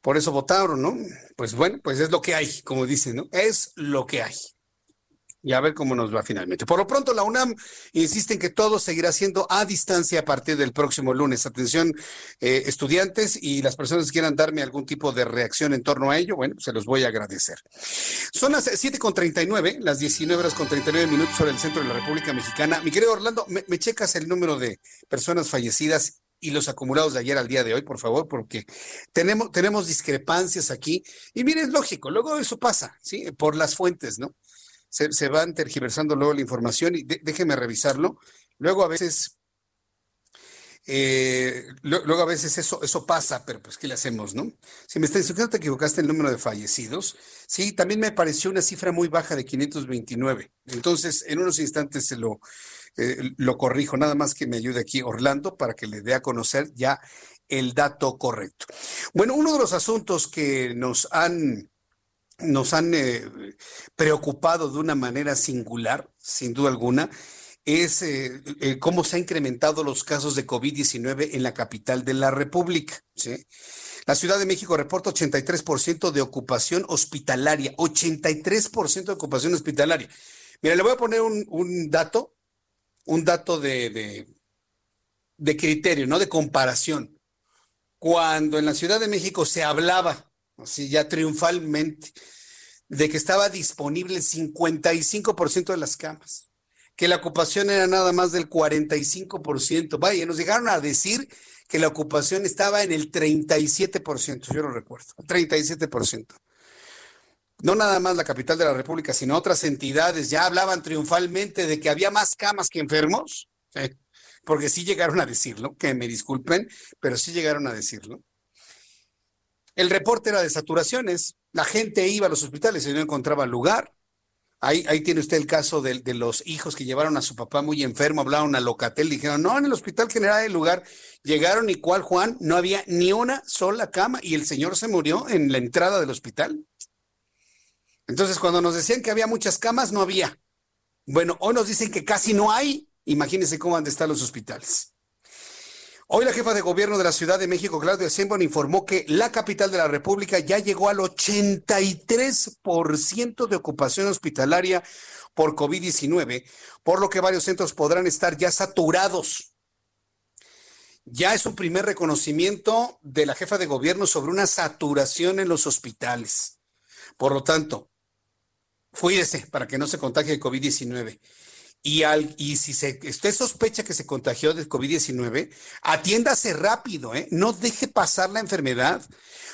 Por eso votaron, ¿no? Pues bueno, pues es lo que hay, como dicen, ¿no? Es lo que hay. Y a ver cómo nos va finalmente. Por lo pronto, la UNAM insiste en que todo seguirá siendo a distancia a partir del próximo lunes. Atención, eh, estudiantes y las personas que quieran darme algún tipo de reacción en torno a ello, bueno, se los voy a agradecer. Son las 7.39, las 19 horas con 39 minutos sobre el centro de la República Mexicana. Mi querido Orlando, ¿me, me checas el número de personas fallecidas y los acumulados de ayer al día de hoy, por favor, porque tenemos, tenemos discrepancias aquí. Y mire, es lógico, luego eso pasa, ¿sí? Por las fuentes, ¿no? Se, van tergiversando luego la información y déjeme revisarlo. Luego a veces, eh, luego a veces eso, eso pasa, pero pues ¿qué le hacemos, no? Si me está diciendo te equivocaste el número de fallecidos, sí, también me pareció una cifra muy baja de 529. Entonces, en unos instantes se lo, eh, lo corrijo, nada más que me ayude aquí Orlando para que le dé a conocer ya el dato correcto. Bueno, uno de los asuntos que nos han, nos han eh, preocupado de una manera singular, sin duda alguna, es eh, eh, cómo se han incrementado los casos de COVID-19 en la capital de la República. ¿sí? La Ciudad de México reporta 83% de ocupación hospitalaria, 83% de ocupación hospitalaria. Mira, le voy a poner un, dato un dato de, de, de, criterio, ¿no? De comparación. Cuando en la Ciudad de México se hablaba, así ya triunfalmente, de que estaba disponible el 55% de las camas, que la ocupación era nada más del 45%. Vaya, nos llegaron a decir que la ocupación estaba en el 37%, yo lo recuerdo, 37% no nada más la capital de la República, sino otras entidades ya hablaban triunfalmente de que había más camas que enfermos, porque sí llegaron a decirlo, que me disculpen, pero sí llegaron a decirlo. El reporte era de saturaciones, la gente iba a los hospitales y no encontraba lugar. Ahí, ahí tiene usted el caso de, los hijos que llevaron a su papá muy enfermo, hablaron a Locatel, dijeron, no, en el hospital general hay lugar. Llegaron y cual Juan, no había ni una sola cama y el señor se murió en la entrada del hospital. Entonces, cuando nos decían que había muchas camas, no había. Bueno, hoy nos dicen que casi no hay. Imagínense cómo han de estar los hospitales. Hoy la jefa de gobierno de la Ciudad de México, Claudia Sheinbaum, informó que la capital de la República ya llegó al 83% de ocupación hospitalaria por COVID-19, por lo que varios centros podrán estar ya saturados. Ya es un primer reconocimiento de la jefa de gobierno sobre una saturación en los hospitales. Por lo tanto, cuídese para que no se contagie de COVID-19. Y, al, y si se, usted sospecha que se contagió de COVID-19, atiéndase rápido, ¿eh? no deje pasar la enfermedad,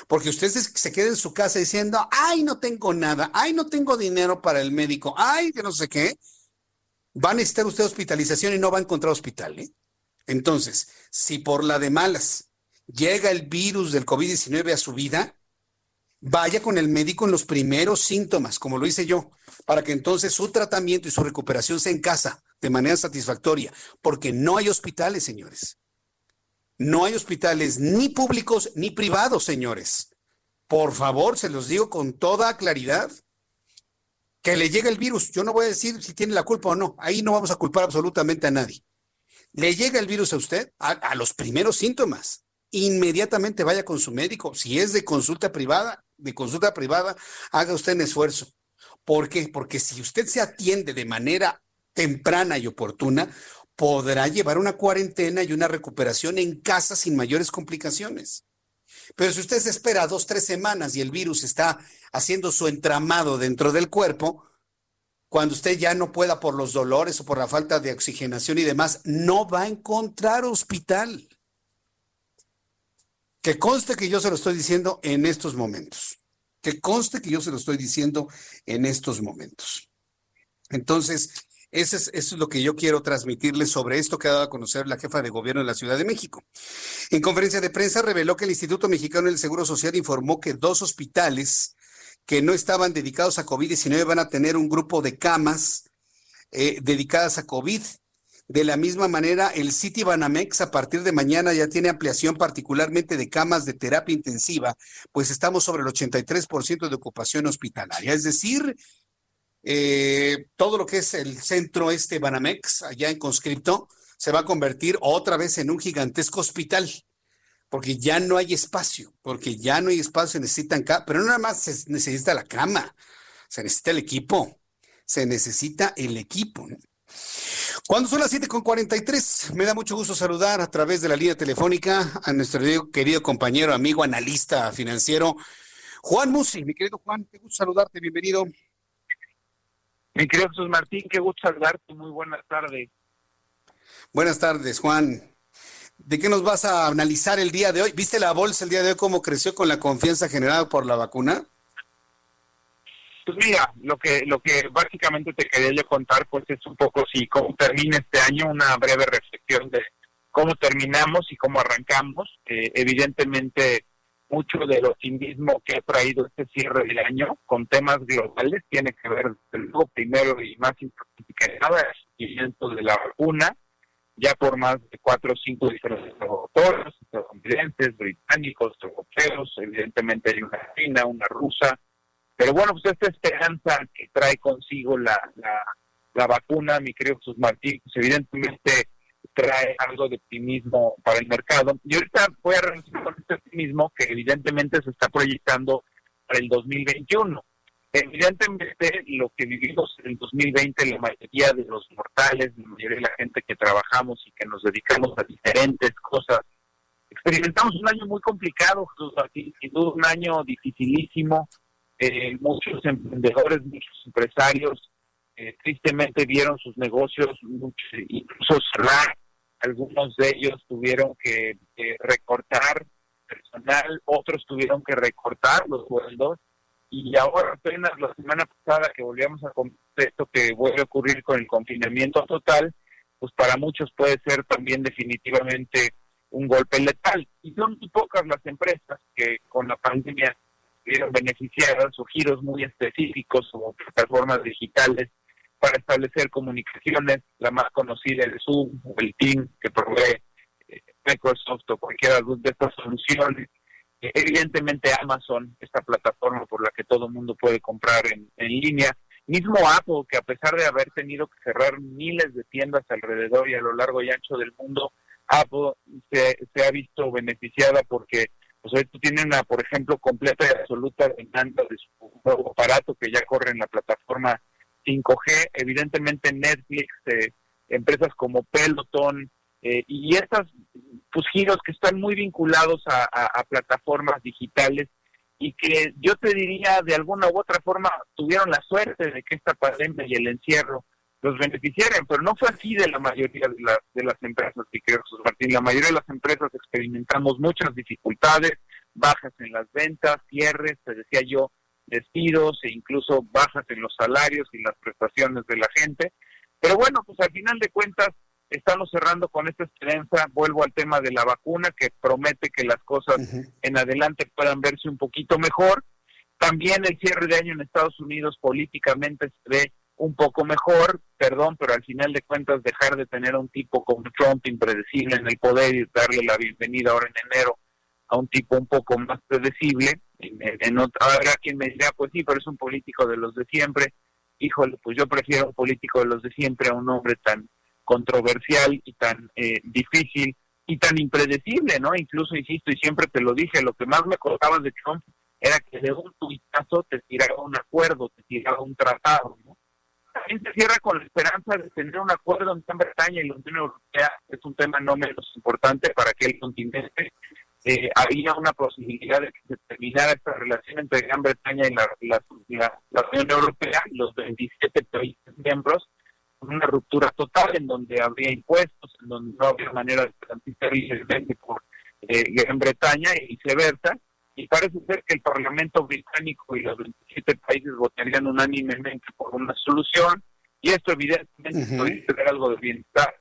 porque usted se, se queda en su casa diciendo, ay, no tengo nada, ay, no tengo dinero para el médico, ay, que no sé qué. Va a necesitar usted hospitalización y no va a encontrar hospital. ¿eh? Entonces, si por la de malas llega el virus del COVID-19 a su vida, vaya con el médico en los primeros síntomas, como lo hice yo, para que entonces su tratamiento y su recuperación sea en casa de manera satisfactoria, porque no hay hospitales, señores. No hay hospitales ni públicos ni privados, señores. Por favor, se los digo con toda claridad. Que le llega el virus, yo no voy a decir si tiene la culpa o no, ahí no vamos a culpar absolutamente a nadie. Le llega el virus a usted a, a los primeros síntomas inmediatamente vaya con su médico. Si es de consulta privada, de consulta privada, haga usted un esfuerzo. ¿Por qué? Porque si usted se atiende de manera temprana y oportuna, podrá llevar una cuarentena y una recuperación en casa sin mayores complicaciones. Pero si usted se espera dos, tres semanas y el virus está haciendo su entramado dentro del cuerpo, cuando usted ya no pueda por los dolores o por la falta de oxigenación y demás, no va a encontrar hospital. Que conste que yo se lo estoy diciendo en estos momentos. Que conste que yo se lo estoy diciendo en estos momentos. Entonces, eso es, lo que yo quiero transmitirles sobre esto que ha dado a conocer la jefa de gobierno de la Ciudad de México. En conferencia de prensa reveló que el Instituto Mexicano del Seguro Social informó que dos hospitales que no estaban dedicados a COVID-19 van a tener un grupo de camas eh, dedicadas a COVID. De la misma manera, el City Banamex a partir de mañana ya tiene ampliación particularmente de camas de terapia intensiva, pues estamos sobre el 83% de ocupación hospitalaria. Es decir, eh, todo lo que es el centro este Banamex, allá en conscripto, se va a convertir otra vez en un gigantesco hospital, porque ya no hay espacio, porque ya no hay espacio, se necesitan, pero no nada más se necesita la cama, se necesita el equipo, se necesita el equipo. Cuando son las 7.43, me da mucho gusto saludar a través de la línea telefónica a nuestro querido compañero, amigo, analista financiero, Juan Musi. Mi querido Juan, qué gusto saludarte, bienvenido. Mi querido Jesús Martín, qué gusto saludarte, muy buenas tardes. Buenas tardes, Juan. ¿De qué nos vas a analizar el día de hoy? ¿Viste la bolsa el día de hoy cómo creció con la confianza generada por la vacuna? Pues mira, lo que lo que básicamente te quería yo contar pues es un poco si cómo termina este año, una breve reflexión de cómo terminamos y cómo arrancamos. Eh, evidentemente mucho del optimismo que ha traído este cierre del año con temas globales tiene que ver, luego, primero y más importante que nada, el seguimiento de la vacuna, ya por más de cuatro o cinco diferentes autores, estadounidenses, británicos, europeos, evidentemente hay una china, una rusa, pero bueno, pues esta esperanza que trae consigo la, la, la vacuna, mi querido Jesús Martín, pues evidentemente trae algo de optimismo para el mercado. Y ahorita voy a renunciar con este optimismo que evidentemente se está proyectando para el 2021. Evidentemente, lo que vivimos en el 2020, la mayoría de los mortales, la mayoría de la gente que trabajamos y que nos dedicamos a diferentes cosas, experimentamos un año muy complicado, sin duda un año dificilísimo. Eh, muchos emprendedores, muchos empresarios, eh, tristemente vieron sus negocios incluso cerrar algunos de ellos tuvieron que recortar personal, otros tuvieron que recortar los sueldos y ahora apenas la semana pasada que volvíamos a esto que vuelve a ocurrir con el confinamiento total, pues para muchos puede ser también definitivamente un golpe letal. Y son muy pocas las empresas que con la pandemia vieron beneficiadas o giros muy específicos o plataformas digitales para establecer comunicaciones, la más conocida el Zoom o el Team que provee eh, Microsoft o cualquiera de estas soluciones. Evidentemente Amazon, esta plataforma por la que todo mundo puede comprar en, línea. Mismo Apple, que a pesar de haber tenido que cerrar miles de tiendas alrededor y a lo largo y ancho del mundo, Apple se, se ha visto beneficiada porque pues hoy tiene una, por ejemplo, completa y absoluta demanda de su nuevo aparato que ya corre en la plataforma 5G, evidentemente Netflix, eh, empresas como Peloton eh, y estos pues, giros que están muy vinculados a, plataformas digitales y que yo te diría de alguna u otra forma tuvieron la suerte de que esta pandemia y el encierro los beneficiaran, pero no fue así de la mayoría de, de las empresas, que creo, Martín. La mayoría de las empresas experimentamos muchas dificultades, bajas en las ventas, cierres, te decía yo, despidos e incluso bajas en los salarios y las prestaciones de la gente. Pero bueno, pues al final de cuentas estamos cerrando con esta esperanza. Vuelvo al tema de la vacuna que promete que las cosas en adelante puedan verse un poquito mejor. También el cierre de año en Estados Unidos políticamente se ve un poco mejor, perdón, pero al final de cuentas dejar de tener a un tipo como Trump impredecible en el poder y darle la bienvenida ahora en enero a un tipo un poco más predecible, en, habrá quien me dirá, pues sí, pero es un político de los de siempre. Híjole, pues yo prefiero un político de los de siempre a un hombre tan controversial y tan eh, difícil y tan impredecible, ¿no? Incluso, insisto, y siempre te lo dije, lo que más me costaba de Trump era que de un tuitazo te tiraba un acuerdo, te tiraba un tratado, ¿no? También se cierra con la esperanza de tener un acuerdo entre Gran Bretaña y la Unión Europea, es un tema no menos importante para aquel continente. Eh, había una posibilidad de que se terminara esta relación entre Gran Bretaña y la, la, Unión Europea, los 27 países miembros, con una ruptura total en donde habría impuestos, en donde no habría manera de transmitir licencias por eh, Gran Bretaña y viceversa y parece ser que el Parlamento británico y los 27 países votarían unánimemente por una solución y esto evidentemente puede tener algo de bienestar.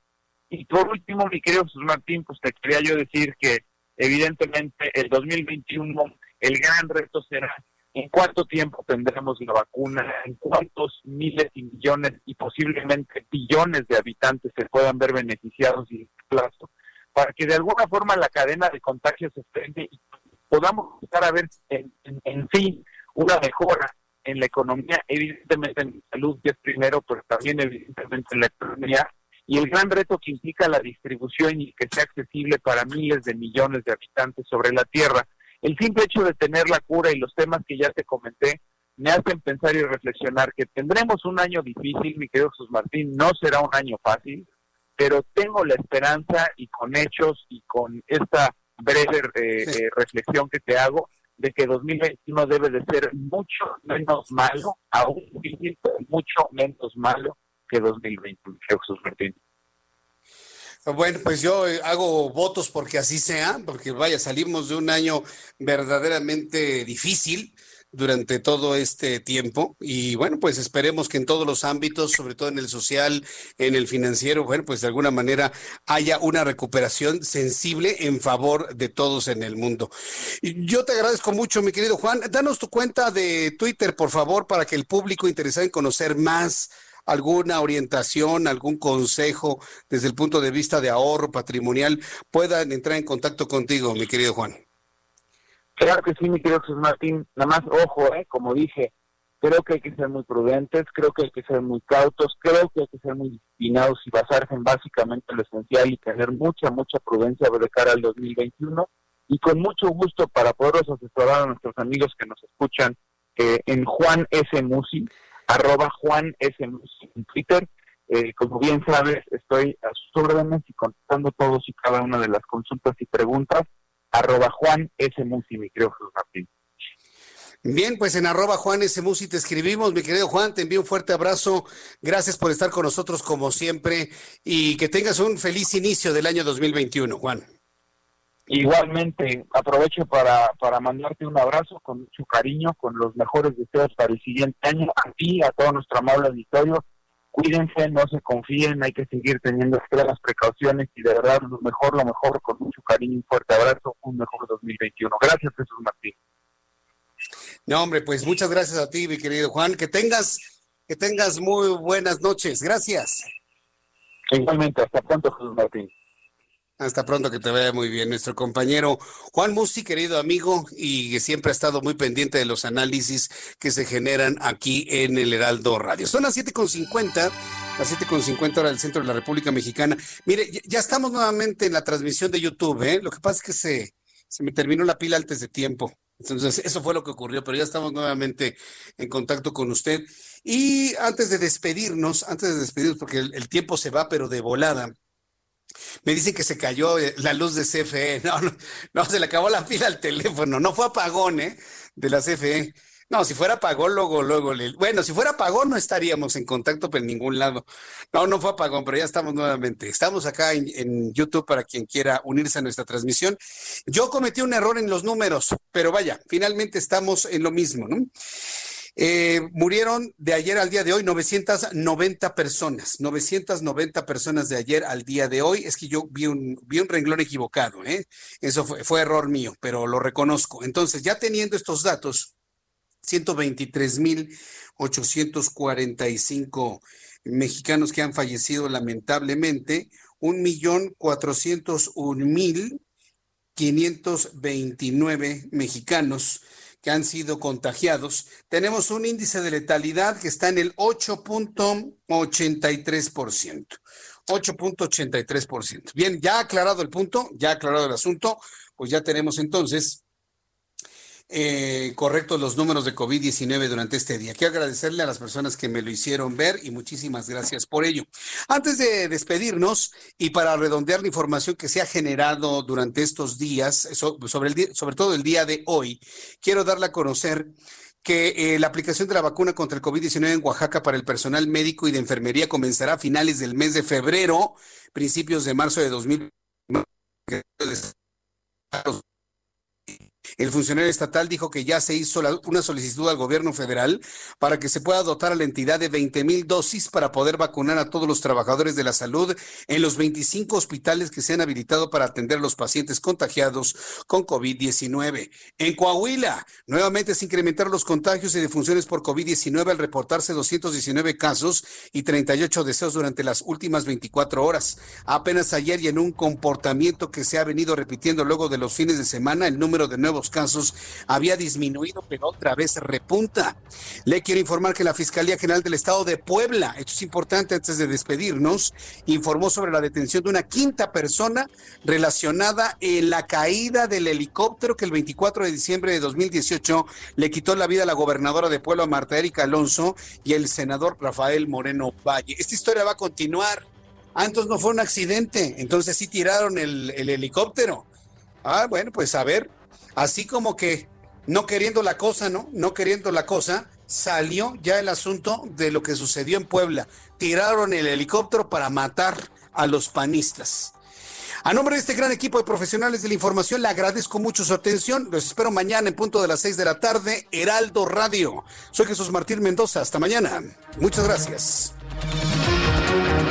Y por último, mi querido Jesús Martín, pues te quería yo decir que evidentemente el 2021 el gran reto será en cuánto tiempo tendremos la vacuna, en cuántos miles y millones y posiblemente billones de habitantes se puedan ver beneficiados y plazo, para que de alguna forma la cadena de contagios se frene y podamos empezar a ver, en, fin, una mejora en la economía, evidentemente en salud, que es primero, pero también evidentemente en la economía, y el gran reto que implica la distribución y que sea accesible para miles de millones de habitantes sobre la Tierra. El simple hecho de tener la cura y los temas que ya te comenté me hacen pensar y reflexionar que tendremos un año difícil, mi querido Jesús Martín, no será un año fácil, pero tengo la esperanza y con hechos y con esta breve eh, eh, reflexión que te hago de que 2021 debe de ser mucho menos malo, aún mucho menos malo que 2021, Jesús Martín. Bueno, pues yo eh, hago votos porque así sea, porque vaya, salimos de un año verdaderamente difícil, durante todo este tiempo y bueno, pues esperemos que en todos los ámbitos, sobre todo en el social, en el financiero, bueno, pues de alguna manera haya una recuperación sensible en favor de todos en el mundo. Yo te agradezco mucho, mi querido Juan. Danos tu cuenta de Twitter, por favor, para que el público interesado en conocer más alguna orientación, algún consejo desde el punto de vista de ahorro patrimonial puedan entrar en contacto contigo, mi querido Juan. Claro que sí, mi querido Jesús Martín. Nada más, ojo, eh, como dije, creo que hay que ser muy prudentes, creo que hay que ser muy cautos, creo que hay que ser muy disciplinados y basarse en básicamente lo esencial y tener mucha, mucha prudencia de cara al 2021. Y con mucho gusto para poderlos asesorar a nuestros amigos que nos escuchan eh, en Juan S. Musi, arroba Juan S. En Twitter. Eh, como bien sabes, estoy a sus órdenes y contestando todos y cada una de las consultas y preguntas arroba Juan S. Musi, mi querido Jesús Martín. Bien, pues en arroba Juan S. Musi te escribimos, mi querido Juan, te envío un fuerte abrazo, gracias por estar con nosotros como siempre y que tengas un feliz inicio del año 2021, Juan. Igualmente, aprovecho para, para mandarte un abrazo con mucho cariño, con los mejores deseos para el siguiente año, a ti, a todo nuestro amable auditorio, cuídense, no se confíen, hay que seguir teniendo extremas precauciones y de verdad lo mejor, lo mejor, con mucho cariño, un fuerte abrazo, un mejor 2021. Gracias, Jesús Martín. No, hombre, pues muchas gracias a ti, mi querido Juan. Que tengas, que tengas muy buenas noches. Gracias. Igualmente, hasta pronto, Jesús Martín. Hasta pronto, que te vaya muy bien. Nuestro compañero Juan Musi, querido amigo, y que siempre ha estado muy pendiente de los análisis que se generan aquí en el Heraldo Radio. Son las 7.50, las 7.50 hora del centro de la República Mexicana. Mire, ya estamos nuevamente en la transmisión de YouTube, ¿eh? Lo que pasa es que se, se me terminó la pila antes de tiempo. Entonces, eso fue lo que ocurrió, pero ya estamos nuevamente en contacto con usted. Y antes de despedirnos, antes de despedirnos, porque el tiempo se va, pero de volada, me dicen que se cayó eh, la luz de CFE. No, no, no, se le acabó la pila al teléfono. No fue apagón, ¿eh? De la CFE. No, si fuera apagón, luego, luego. Bueno, si fuera apagón, no estaríamos en contacto por ningún lado. No, no fue apagón, pero ya estamos nuevamente. Estamos acá en, en YouTube para quien quiera unirse a nuestra transmisión. Yo cometí un error en los números, pero vaya, finalmente estamos en lo mismo, ¿no? Eh, murieron de ayer al día de hoy 990 personas, 990 personas de ayer al día de hoy. Es que yo vi un, vi un renglón equivocado, ¿eh? Eso fue, fue error mío, pero lo reconozco. Entonces, ya teniendo estos datos, 123.845 mexicanos que han fallecido lamentablemente, un millón cuatrocientos un mil quinientos veintinueve mexicanos que han sido contagiados, tenemos un índice de letalidad que está en el 8.83%. 8.83%. Bien, ya aclarado el punto, ya aclarado el asunto, pues ya tenemos entonces eh, correctos los números de COVID-19 durante este día. Quiero agradecerle a las personas que me lo hicieron ver y muchísimas gracias por ello. Antes de despedirnos y para redondear la información que se ha generado durante estos días, sobre, todo el día de hoy, quiero darle a conocer que eh, la aplicación de la vacuna contra el COVID-19 en Oaxaca para el personal médico y de enfermería comenzará a finales del mes de febrero, principios de marzo de 2020. El funcionario estatal dijo que ya se hizo una solicitud al gobierno federal para que se pueda dotar a la entidad de 20 mil dosis para poder vacunar a todos los trabajadores de la salud en los 25 hospitales que se han habilitado para atender a los pacientes contagiados con COVID-19. En Coahuila, nuevamente se incrementaron los contagios y defunciones por COVID-19 al reportarse 219 casos y 38 deseos durante las últimas 24 horas. Apenas ayer y en un comportamiento que se ha venido repitiendo luego de los fines de semana, el número de nuevos casos había disminuido, pero otra vez repunta. Le quiero informar que la Fiscalía General del Estado de Puebla, esto es importante antes de despedirnos, informó sobre la detención de una quinta persona relacionada en la caída del helicóptero que el 24 de diciembre de 2018 le quitó la vida a la gobernadora de Puebla, Marta Erika Alonso, y el senador Rafael Moreno Valle. Esta historia va a continuar. Entonces no fue un accidente, entonces sí tiraron el, el helicóptero. Ah, bueno, pues a ver, así como que no queriendo la cosa, ¿no? No queriendo la cosa, salió ya el asunto de lo que sucedió en Puebla. Tiraron el helicóptero para matar a los panistas. A nombre de este gran equipo de profesionales de la información, le agradezco mucho su atención. Los espero mañana en punto de las seis de la tarde, Heraldo Radio. Soy Jesús Martín Mendoza. Hasta mañana. Muchas gracias.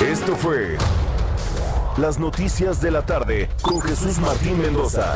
Esto fue Las Noticias de la Tarde con Jesús Martín Mendoza.